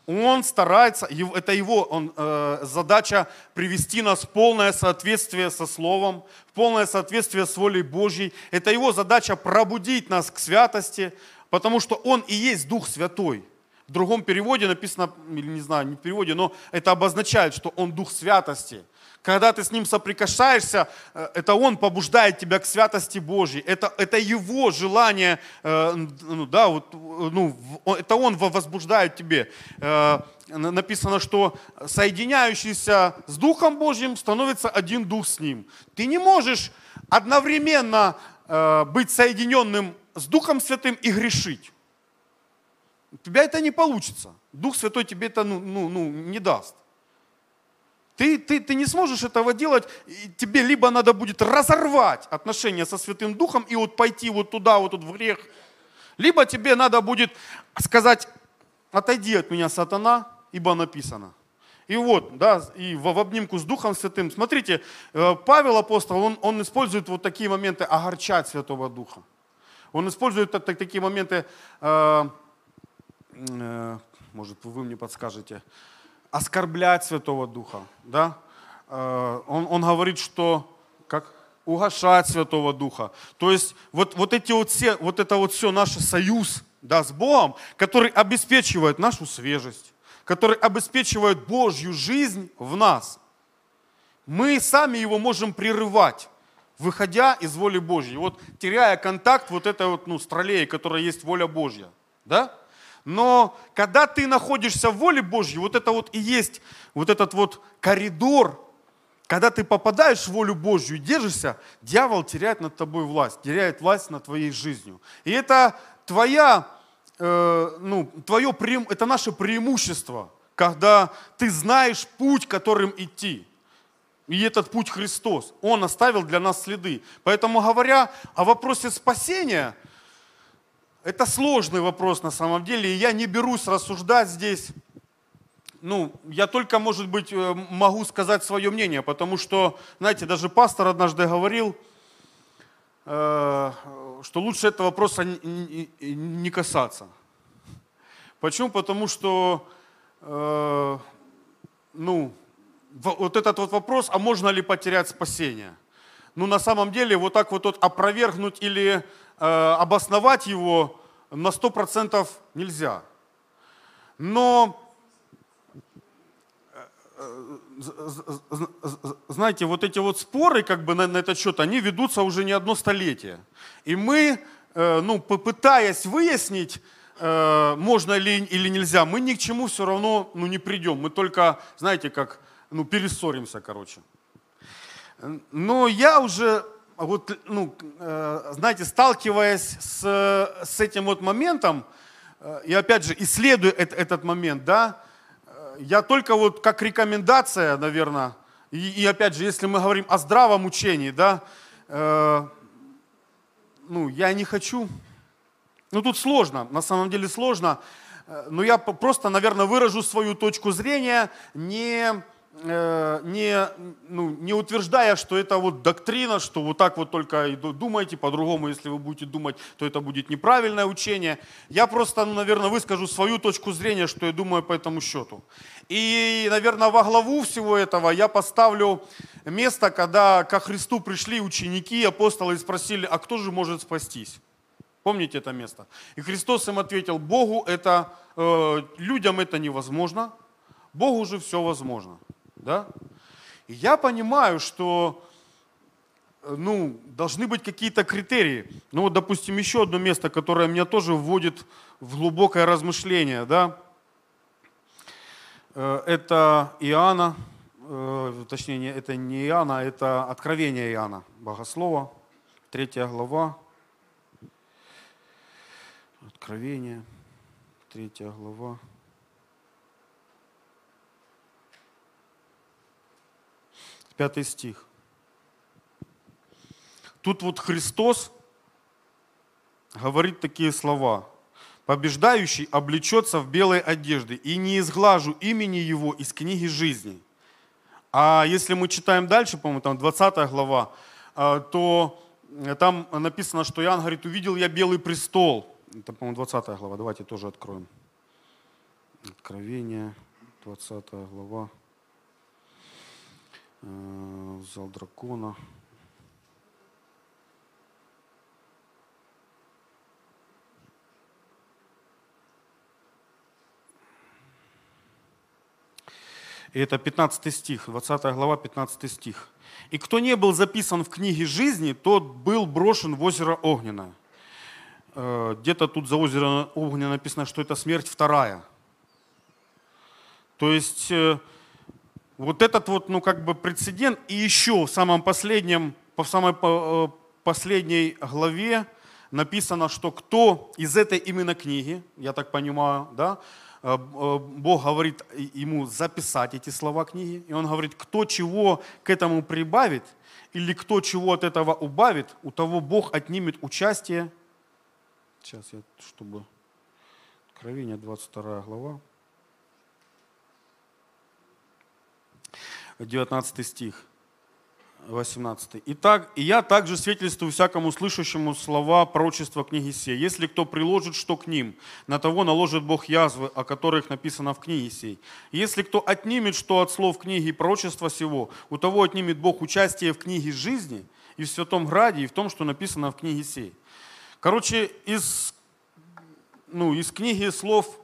Speaker 1: Он старается, это его он, э, задача привести нас в полное соответствие со Словом, в полное соответствие с волей Божьей. Это его задача пробудить нас к святости, потому что Он и есть Дух Святой. В другом переводе написано, или не знаю, не в переводе, но это обозначает, что Он Дух Святости – когда ты с Ним соприкасаешься, э, это Он побуждает тебя к святости Божьей. Это, это Его желание, э, ну, да, вот, ну, это Он возбуждает тебе. Э, написано, что соединяющийся с Духом Божьим становится один Дух с Ним. Ты не можешь одновременно быть соединенным с Духом Святым и грешить. У тебя это не получится. Дух Святой тебе это ну, ну, ну, не даст. Ты, ты, ты не сможешь этого делать, тебе либо надо будет разорвать отношения со Святым Духом и вот пойти вот туда, вот тут в грех, либо тебе надо будет сказать, отойди от меня, сатана, ибо написано. И вот, да, и в, в обнимку с Духом Святым. Смотрите, э, Павел апостол, он, он использует вот такие моменты огорчать Святого Духа. Он использует так, так, такие моменты, э, может, вы мне подскажете, оскорблять Святого Духа. Да? Э, он, он говорит, что как угошать Святого Духа. То есть вот, вот, эти вот, все, вот это вот все наш союз да, с Богом, который обеспечивает нашу свежесть, который обеспечивает Божью жизнь в нас. Мы сами его можем прерывать, выходя из воли Божьей. Вот теряя контакт вот этой вот, ну, с троллеей, которая есть воля Божья. Да? Но когда ты находишься в воле Божьей, вот это вот и есть вот этот вот коридор, когда ты попадаешь в волю Божью и держишься, дьявол теряет над тобой власть, теряет власть над твоей жизнью. И это твоя, э, ну, твое, это наше преимущество, когда ты знаешь путь, которым идти. И этот путь Христос. Он оставил для нас следы. Поэтому говоря о вопросе спасения – это сложный вопрос на самом деле, и я не берусь рассуждать здесь. Ну, я только, может быть, э, могу сказать свое мнение, потому что, знаете, даже пастор однажды говорил, э, что лучше этого вопроса не касаться. Почему? Потому что, э, ну, вот этот вот вопрос, а можно ли потерять спасение? Ну, на самом деле, вот так вот, опровергнуть или обосновать его на 100% нельзя. Но, э, знаете, вот эти вот споры как бы на, на этот счет, они ведутся уже не одно столетие. И мы, э, ну, попытаясь выяснить, можно ли или нельзя, мы ни к чему все равно ну, не придем. Мы только, знаете, как ну, перессоримся, короче. Но я уже вот, ну, э, знаете, сталкиваясь с, с этим вот моментом, э, и опять же, исследуя этот, момент, да, э, я только вот как рекомендация, наверное, и, и опять же, если мы говорим о здравом учении, да, э, ну, я не хочу, ну, тут сложно, на самом деле сложно, но я просто, наверное, выражу свою точку зрения, не Э, не, ну, не утверждая, что это вот доктрина, что вот так вот только и думаете, по-другому, если вы будете думать, то это будет неправильное учение. Я просто, ну, наверное, выскажу свою точку зрения, что я думаю по этому счету. И, наверное, во главу всего этого я поставлю место, когда ко Христу пришли ученики, апостолы и спросили, а кто же может спастись? Помните это место? И Христос им ответил, Богу это, э, людям это невозможно, Богу же все возможно. Да? И я понимаю, что э, ну, должны быть какие-то критерии. Ну вот, допустим, еще одно место, которое меня тоже вводит в глубокое размышление. Да? Э, это Иоанна, э, точнее, это не Иоанна, это Откровение Иоанна, Богослова, третья глава. Откровение, третья глава. Пятый стих. Тут вот Христос говорит такие слова. Побеждающий облечется в белой одежды, и не изглажу имени его из книги жизни. А если мы читаем дальше, по-моему, там 20 глава, а, то там написано, что Иоанн говорит, увидел я белый престол. Это, по-моему, 20 глава. Давайте тоже откроем. Откровение, 20 глава. Зал дракона. И это 15 стих, 20 глава, 15 стих. «И кто не был записан в книге жизни, тот был брошен в озеро Огненное». Э, где-то тут за озеро Огненное написано, что это смерть вторая. То есть э, вот этот вот, ну, как бы прецедент. И еще в самом последнем, по самой э, последней главе написано, что кто из этой именно книги, я так понимаю, да, э, э, Бог говорит ему записать эти слова книги, и он говорит, кто чего к этому прибавит, или кто чего от этого убавит, у того Бог отнимет участие. Сейчас я, чтобы... Откровение, 22 глава. 19 стих, 18. «Итак, и я также свидетельствую всякому слышащему слова пророчества книги сей. Если кто приложит что к ним, на того наложит Бог язвы, о которых написано в книге сей. Если кто отнимет что от слов книги пророчества сего, у того отнимет Бог участие в книге жизни и в Святом Граде, и в том, что написано в книге сей». Короче, из, ну, из книги слов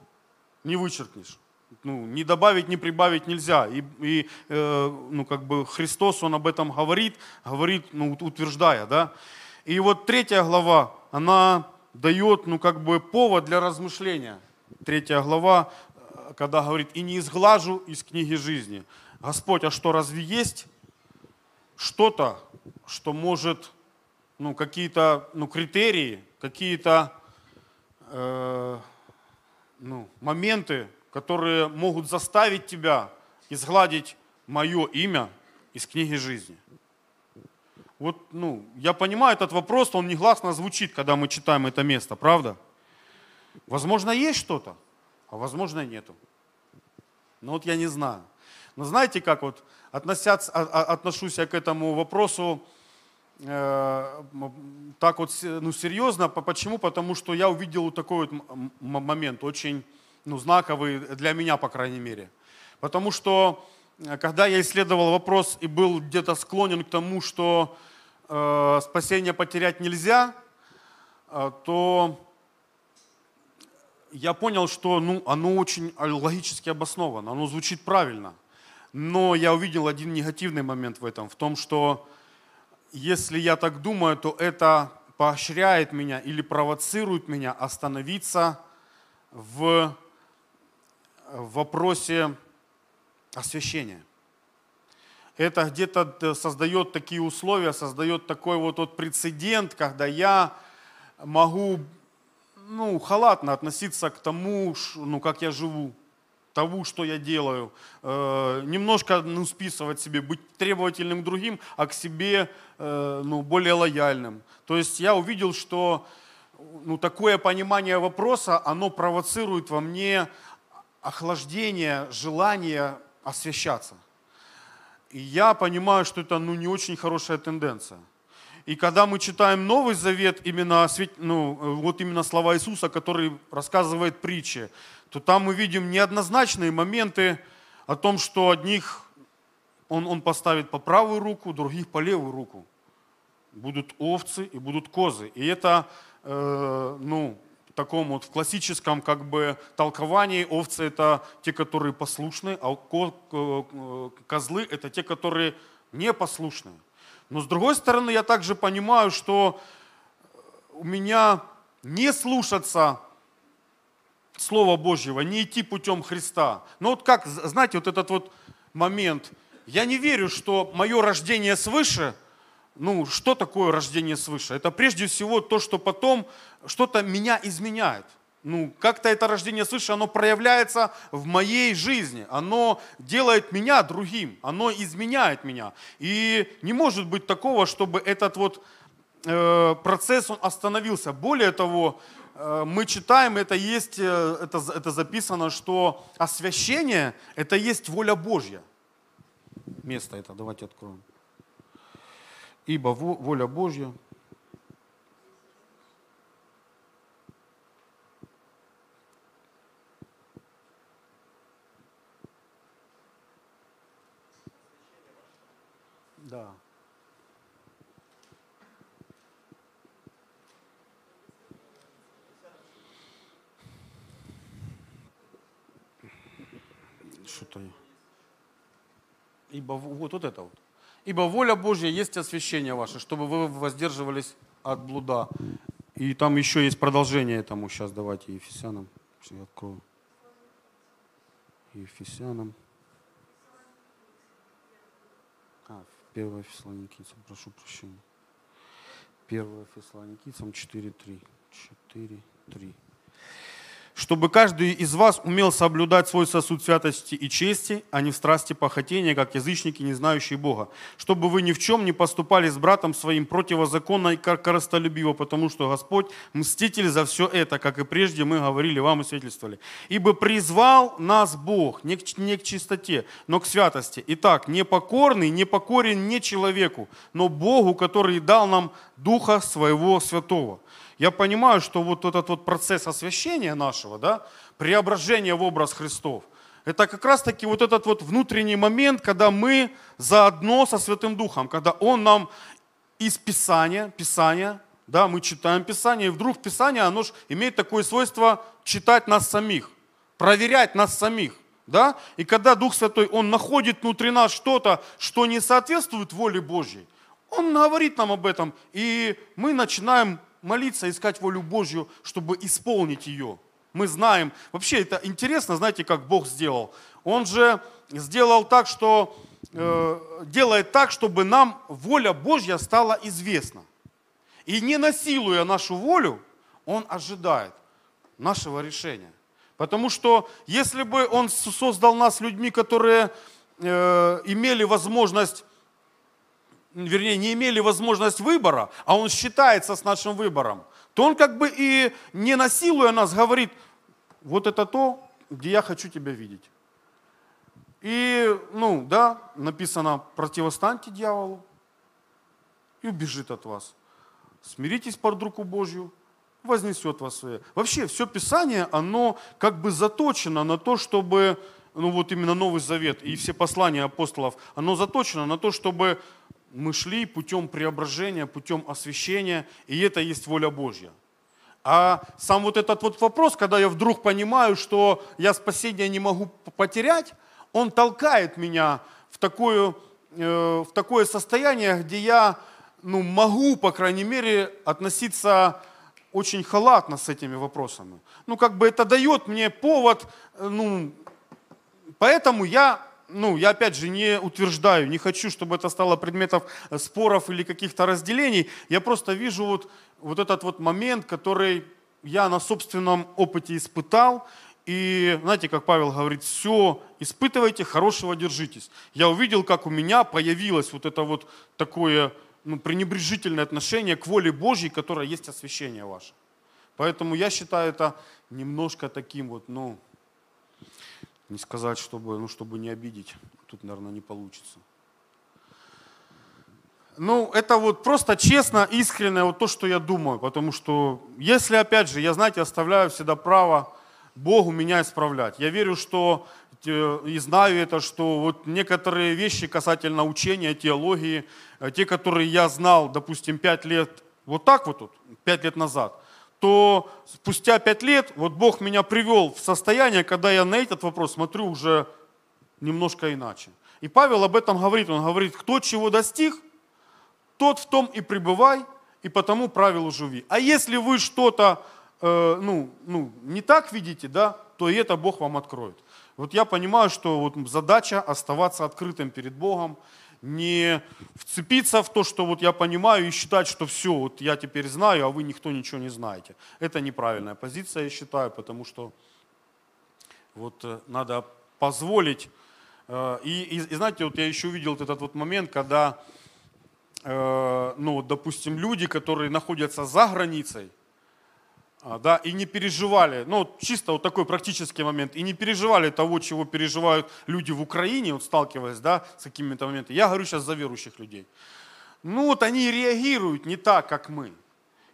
Speaker 1: не вычеркнешь ну, не добавить, не прибавить нельзя. И, и э, ну, как бы Христос, Он об этом говорит, говорит, ну, утверждая, да. И вот третья глава, она дает, ну, как бы повод для размышления. Третья глава, э, когда говорит, и не изглажу из книги жизни. Господь, а что, разве есть что-то, что может, ну, какие-то, ну, критерии, какие-то, э, ну, моменты, которые могут заставить тебя изгладить мое имя из книги жизни. Вот, ну, я понимаю этот вопрос, он негласно звучит, когда мы читаем это место, правда? Возможно, есть что-то, а возможно, нету. Но вот я не знаю. Но знаете, как вот относяться, а, а, отношусь я к этому вопросу э, так вот ну, серьезно. Почему? Потому что я увидел такой вот момент, очень ну, знаковый для меня, по крайней мере. Потому что, э, когда я исследовал вопрос и был где-то склонен к тому, что э, спасение потерять нельзя, э, то я понял, что ну, оно очень логически обосновано, оно звучит правильно. Но я увидел один негативный момент в этом, в том, что если я так думаю, то это поощряет меня или провоцирует меня остановиться в в вопросе освящения. Это где-то создает такие условия, создает такой вот, вот прецедент, когда я могу ну, халатно относиться к тому, ну, как я живу, того, что я делаю, э, немножко ну, списывать себе, быть требовательным к другим, а к себе э, ну, более лояльным. То есть я увидел, что ну, такое понимание вопроса, оно провоцирует во мне охлаждение желания освящаться. И я понимаю, что это ну, не очень хорошая тенденция. И когда мы читаем Новый Завет, именно, ну, вот именно слова Иисуса, который рассказывает притчи, то там мы видим неоднозначные моменты о том, что одних он, он поставит по правую руку, других по левую руку. Будут овцы и будут козы. И это, э, ну, таком вот в классическом как бы толковании овцы это те, которые послушны, а козлы это те, которые непослушны. Но с другой стороны, я также понимаю, что у меня не слушаться Слова Божьего, не идти путем Христа. Но вот как, знаете, вот этот вот момент, я не верю, что мое рождение свыше, ну, что такое рождение свыше? Это прежде всего то, что потом что-то меня изменяет. Ну, как-то это рождение свыше, оно проявляется в моей жизни. Оно делает меня другим. Оно изменяет меня. И не может быть такого, чтобы этот вот э, процесс он остановился. Более того, э, мы читаем, это есть, э, это, это записано, что освящение – это есть воля Божья. Место это, давайте откроем. Ибо воля Божья – Да. Что-то. Ибо вот, вот это вот. Ибо воля Божья есть освящение ваше, чтобы вы воздерживались от блуда. И там еще есть продолжение этому. Сейчас давайте Ефесянам. Я открою. Ефесянам. А, 1 Фессалоникийцам, прошу прощения. 1 Фессалоникийцам 4.3. 4.3 чтобы каждый из вас умел соблюдать свой сосуд святости и чести, а не в страсти похотения, как язычники, не знающие Бога. Чтобы вы ни в чем не поступали с братом своим противозаконно и коростолюбиво, потому что Господь мститель за все это, как и прежде мы говорили вам и свидетельствовали. Ибо призвал нас Бог не к, не к чистоте, но к святости. Итак, непокорный, непокорен не человеку, но Богу, который дал нам Духа Своего Святого я понимаю, что вот этот вот процесс освящения нашего, да, преображения в образ Христов, это как раз таки вот этот вот внутренний момент, когда мы заодно со Святым Духом, когда Он нам из Писания, Писания, да, мы читаем Писание, и вдруг Писание, оно же имеет такое свойство читать нас самих, проверять нас самих. Да? И когда Дух Святой, Он находит внутри нас что-то, что не соответствует воле Божьей, Он говорит нам об этом, и мы начинаем молиться, искать волю Божью, чтобы исполнить ее. Мы знаем, вообще это интересно, знаете, как Бог сделал. Он же сделал так, что э, делает так, чтобы нам воля Божья стала известна. И не насилуя нашу волю, Он ожидает нашего решения. Потому что если бы Он создал нас людьми, которые э, имели возможность вернее, не имели возможность выбора, а он считается с нашим выбором, то он как бы и не насилуя нас говорит, вот это то, где я хочу тебя видеть. И, ну, да, написано, противостаньте дьяволу и убежит от вас. Смиритесь под руку Божью, вознесет вас свое. Вообще, все Писание, оно как бы заточено на то, чтобы, ну вот именно Новый Завет и все послания апостолов, оно заточено на то, чтобы мы шли путем преображения, путем освящения, и это есть воля Божья. А сам вот этот вот вопрос, когда я вдруг понимаю, что я спасение не могу потерять, он толкает меня в такое, э, в такое состояние, где я ну, могу, по крайней мере, относиться очень халатно с этими вопросами. Ну, как бы это дает мне повод, э, ну, поэтому я ну, я опять же не утверждаю, не хочу, чтобы это стало предметом споров или каких-то разделений. Я просто вижу вот, вот этот вот момент, который я на собственном опыте испытал. И знаете, как Павел говорит, все испытывайте, хорошего держитесь. Я увидел, как у меня появилось вот это вот такое ну, пренебрежительное отношение к воле Божьей, которая есть освящение ваше. Поэтому я считаю это немножко таким вот, ну, не сказать, чтобы, ну, чтобы не обидеть. Тут, наверное, не получится. Ну, это вот просто честно, искренне вот то, что я думаю. Потому что, если, опять же, я, знаете, оставляю всегда право Богу меня исправлять. Я верю, что э, и знаю это, что вот некоторые вещи касательно учения, теологии, э, те, которые я знал, допустим, пять лет, вот так вот, вот пять лет назад, то спустя пять лет вот Бог меня привел в состояние, когда я на этот вопрос смотрю уже немножко иначе. И Павел об этом говорит. Он говорит, кто чего достиг, тот в том и пребывай, и потому правилу живи. А если вы что-то э, ну, ну, не так видите, да, то и это Бог вам откроет. Вот я понимаю, что вот задача оставаться открытым перед Богом, не вцепиться в то, что вот я понимаю, и считать, что все, вот я теперь знаю, а вы никто ничего не знаете. Это неправильная позиция, я считаю, потому что вот э, надо позволить. Э, и, и, и знаете, вот я еще увидел вот этот вот момент, когда, э, ну, допустим, люди, которые находятся за границей, да, и не переживали, ну, чисто вот такой практический момент, и не переживали того, чего переживают люди в Украине, вот сталкиваясь, да, с какими-то моментами. Я говорю сейчас за верующих людей. Ну, вот они реагируют не так, как мы.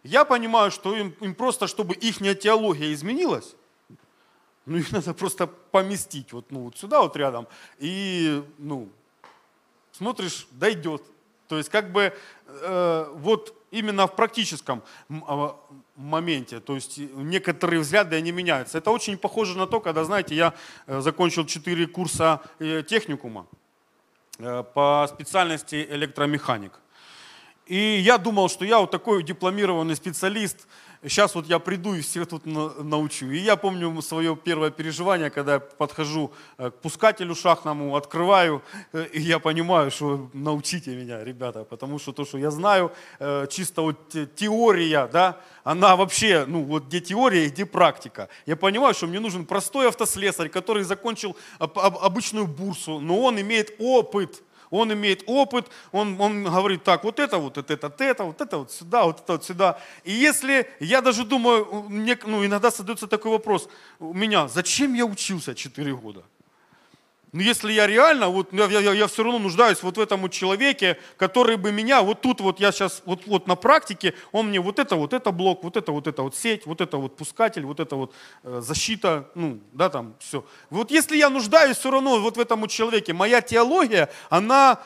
Speaker 1: Я понимаю, что им, им просто, чтобы их теология изменилась, ну, их <laughs> надо просто поместить вот, ну, вот сюда вот рядом, и, ну, смотришь, дойдет. То есть, как бы, э, вот именно в практическом а, моменте. То есть некоторые взгляды, они меняются. Это очень похоже на то, когда, знаете, я э, закончил 4 курса э, техникума э, по специальности электромеханик. И я думал, что я вот такой дипломированный специалист, сейчас вот я приду и всех тут научу. И я помню свое первое переживание, когда я подхожу э, к пускателю шахтному, открываю, э, и я понимаю, что научите меня, ребята, потому что то, что я знаю, э, чисто вот теория, да, она вообще, ну вот где теория, где практика. Я понимаю, что мне нужен простой автослесарь, который закончил обычную бурсу, но он имеет опыт – он имеет опыт, он, он говорит, так, вот это, вот это, это, это, вот это вот сюда, вот это вот сюда. И если, я даже думаю, мне, ну, иногда задается такой вопрос у меня, зачем я учился 4 года? Но если я реально, вот я, я, я все равно нуждаюсь вот в этом человеке, который бы меня, вот тут вот я сейчас, вот, вот на практике, он мне вот это, вот это блок, вот это, вот это вот сеть, вот это вот пускатель, вот это вот э, защита, ну, да, там все. Вот если я нуждаюсь все равно вот в этом человеке, моя теология, она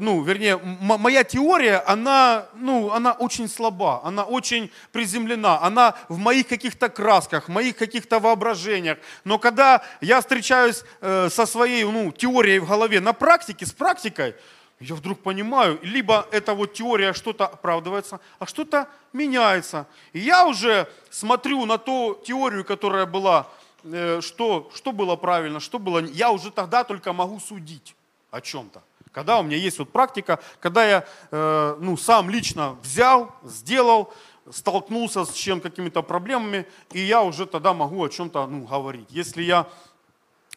Speaker 1: ну, вернее, моя теория, она, ну, она очень слаба, она очень приземлена, она в моих каких-то красках, в моих каких-то воображениях. Но когда я встречаюсь э, со своей ну, теорией в голове на практике, с практикой, я вдруг понимаю, либо эта вот теория что-то оправдывается, а что-то меняется. И я уже смотрю на ту теорию, которая была, э, что, что было правильно, что было... Я уже тогда только могу судить о чем-то. Когда у меня есть вот практика, когда я э, ну, сам лично взял, сделал, столкнулся с чем какими-то проблемами, и я уже тогда могу о чем-то ну, говорить. Если я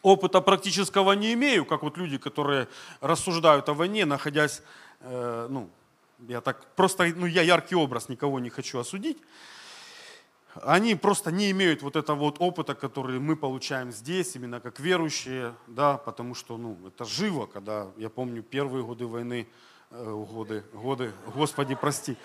Speaker 1: опыта практического не имею, как вот люди, которые рассуждают о войне, находясь, э, ну, я так просто, ну, я яркий образ, никого не хочу осудить, они просто не имеют вот этого вот опыта, который мы получаем здесь, именно как верующие, да, потому что, ну, это живо, когда, я помню, первые годы войны, э, годы, годы, Господи, прости,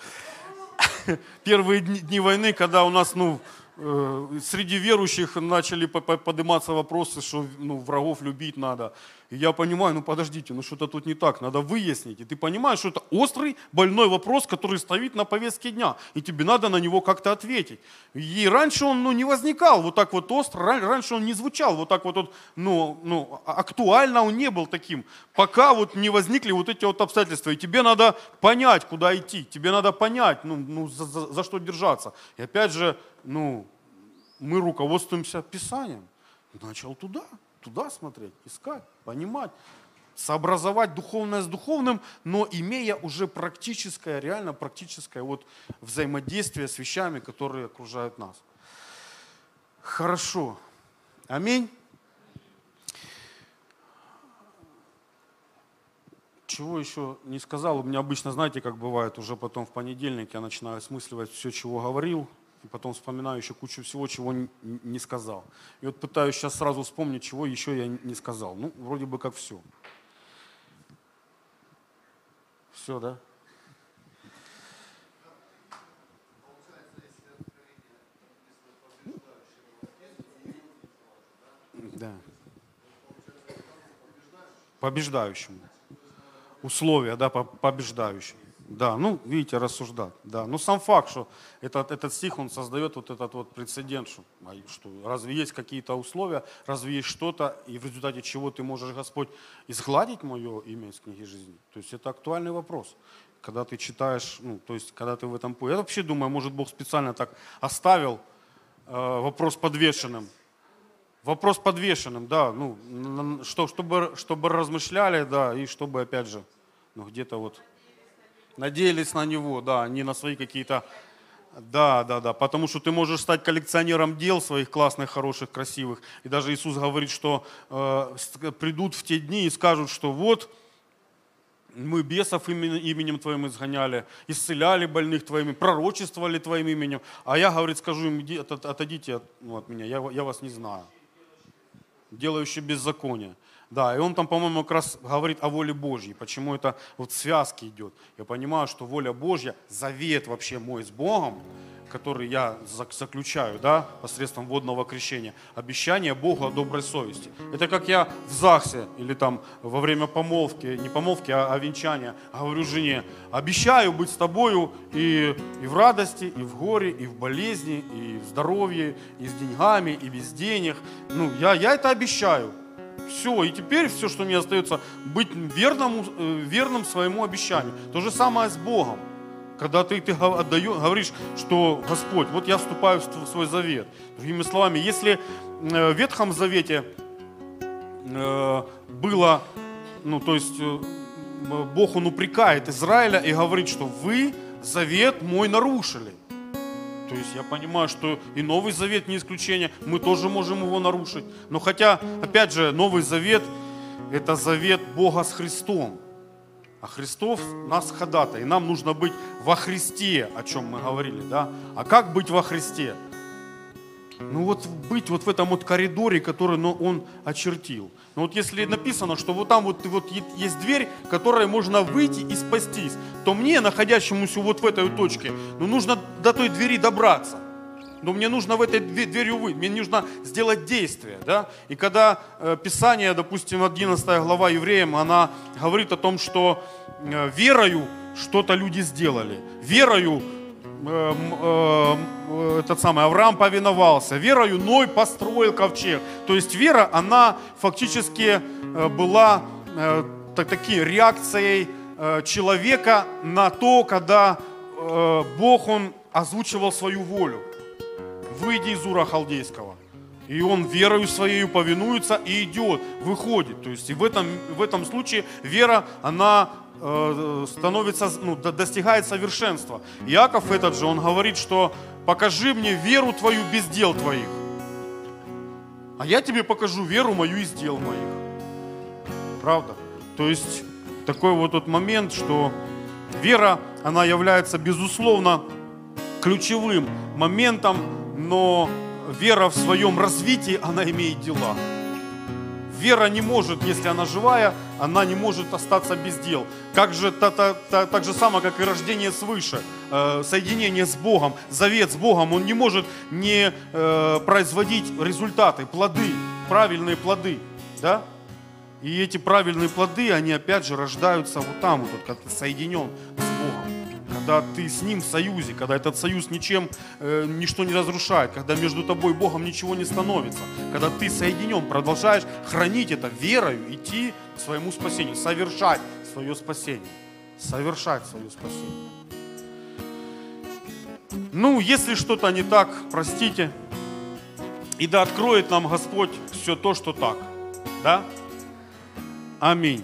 Speaker 1: <laughs> первые дни, войны, когда у нас, ну, среди верующих начали подниматься вопросы, что ну, врагов любить надо, и я понимаю, ну подождите, ну что-то тут не так, надо выяснить. И ты понимаешь, что это острый, больной вопрос, который стоит на повестке дня, и тебе надо на него как-то ответить. И раньше он ну, не возникал вот так вот остро, раньше он не звучал вот так вот, вот ну, ну, а, актуально он не был таким, пока вот не возникли вот эти вот обстоятельства. И тебе надо понять, куда идти, тебе надо понять, ну, ну за, за, за что держаться. И опять же, ну, мы руководствуемся Писанием. Начал туда туда смотреть, искать, понимать, сообразовать духовное с духовным, но имея уже практическое, реально практическое вот взаимодействие с вещами, которые окружают нас. Хорошо. Аминь. Чего еще не сказал, у меня обычно, знаете, как бывает, уже потом в понедельник я начинаю осмысливать все, чего говорил, потом вспоминаю еще кучу всего, чего не сказал. И вот пытаюсь сейчас сразу вспомнить, чего еще я не сказал. Ну, вроде бы как все. Все, да? Да. Побеждающему. Условия, да, побеждающим. Да, ну, видите, рассуждать. Да. Но сам факт, что этот, этот стих, он создает вот этот вот прецедент, что, а, что разве есть какие-то условия, разве есть что-то, и в результате чего ты можешь, Господь, изгладить мое имя из книги жизни? То есть это актуальный вопрос. Когда ты читаешь, ну, то есть когда ты в этом... Я вообще думаю, может, Бог специально так оставил э, вопрос подвешенным. Вопрос подвешенным, да, ну, что, чтобы, чтобы размышляли, да, и чтобы, опять же, ну, где-то вот надеялись на него, да, не на свои какие-то... Да, да, да, потому что ты можешь стать коллекционером дел своих классных, хороших, красивых. И даже Иисус говорит, что э, придут в те дни и скажут, что вот мы бесов именем, Твоим изгоняли, исцеляли больных Твоими, пророчествовали Твоим именем. А я, говорит, скажу им, отойдите от, ну, от меня, я, я вас не знаю. Делающий беззаконие. Да, и он там, по-моему, как раз говорит о воле Божьей, почему это вот связки идет. Я понимаю, что воля Божья, завет вообще мой с Богом, который я заключаю да, посредством водного крещения, обещание Богу о доброй совести. Это как я в ЗАГСе или там во время помолвки, не помолвки, а, а венчания, говорю жене, обещаю быть с тобою и, и в радости, и в горе, и в болезни, и в здоровье, и с деньгами, и без денег. Ну, я, я это обещаю. Все, и теперь все, что мне остается, быть верным, э, верным своему обещанию. То же самое с Богом. Когда ты, ты говоришь, что Господь, вот я вступаю в свой завет. Другими словами, если э, в Ветхом Завете э, было, ну то есть Бог он упрекает Израиля и говорит, что вы завет мой нарушили. То есть я понимаю, что и Новый Завет не исключение, мы тоже можем его нарушить. Но хотя, опять же, Новый Завет – это завет Бога с Христом. А Христов нас ходатай. И нам нужно быть во Христе, о чем мы говорили. Да? А как быть во Христе? Ну вот быть вот в этом вот коридоре, который ну, он очертил. Но вот если написано, что вот там вот, вот есть дверь, которой можно выйти и спастись, то мне, находящемуся вот в этой точке, ну нужно до той двери добраться. Но мне нужно в этой дверью выйти, мне нужно сделать действие. Да? И когда э, Писание, допустим, 11 глава евреям, она говорит о том, что э, верою что-то люди сделали. Верою Э, э, этот самый Авраам повиновался. Верою Ной построил ковчег. То есть вера, она фактически э, была так, такие реакцией человека на то, когда Бог, Он озвучивал свою волю. Выйди из Ура Халдейского. И он верою своей повинуется и идет, выходит. То есть и в этом, в этом случае вера, она Э, становится, ну, достигает совершенства. Иаков этот же, он говорит, что покажи мне веру твою без дел твоих. А я тебе покажу веру мою из дел моих. Правда? То есть такой вот тот момент, что вера, она является безусловно ключевым моментом, но вера в своем развитии, она имеет дела. Вера не может, если она живая, она не может остаться без дел. Как же, та, та, та, так же само, как и рождение свыше, э, соединение с Богом, завет с Богом, он не может не э, производить результаты, плоды, правильные плоды. Да? И эти правильные плоды, они опять же рождаются вот там, вот, когда ты соединен с когда ты с Ним в союзе, когда этот союз ничем, э, ничто не разрушает, когда между тобой и Богом ничего не становится, когда ты соединен, продолжаешь хранить это верою, идти к своему спасению, совершать свое спасение, совершать свое спасение. Ну, если что-то не так, простите, и да откроет нам Господь все то, что так. Да? Аминь.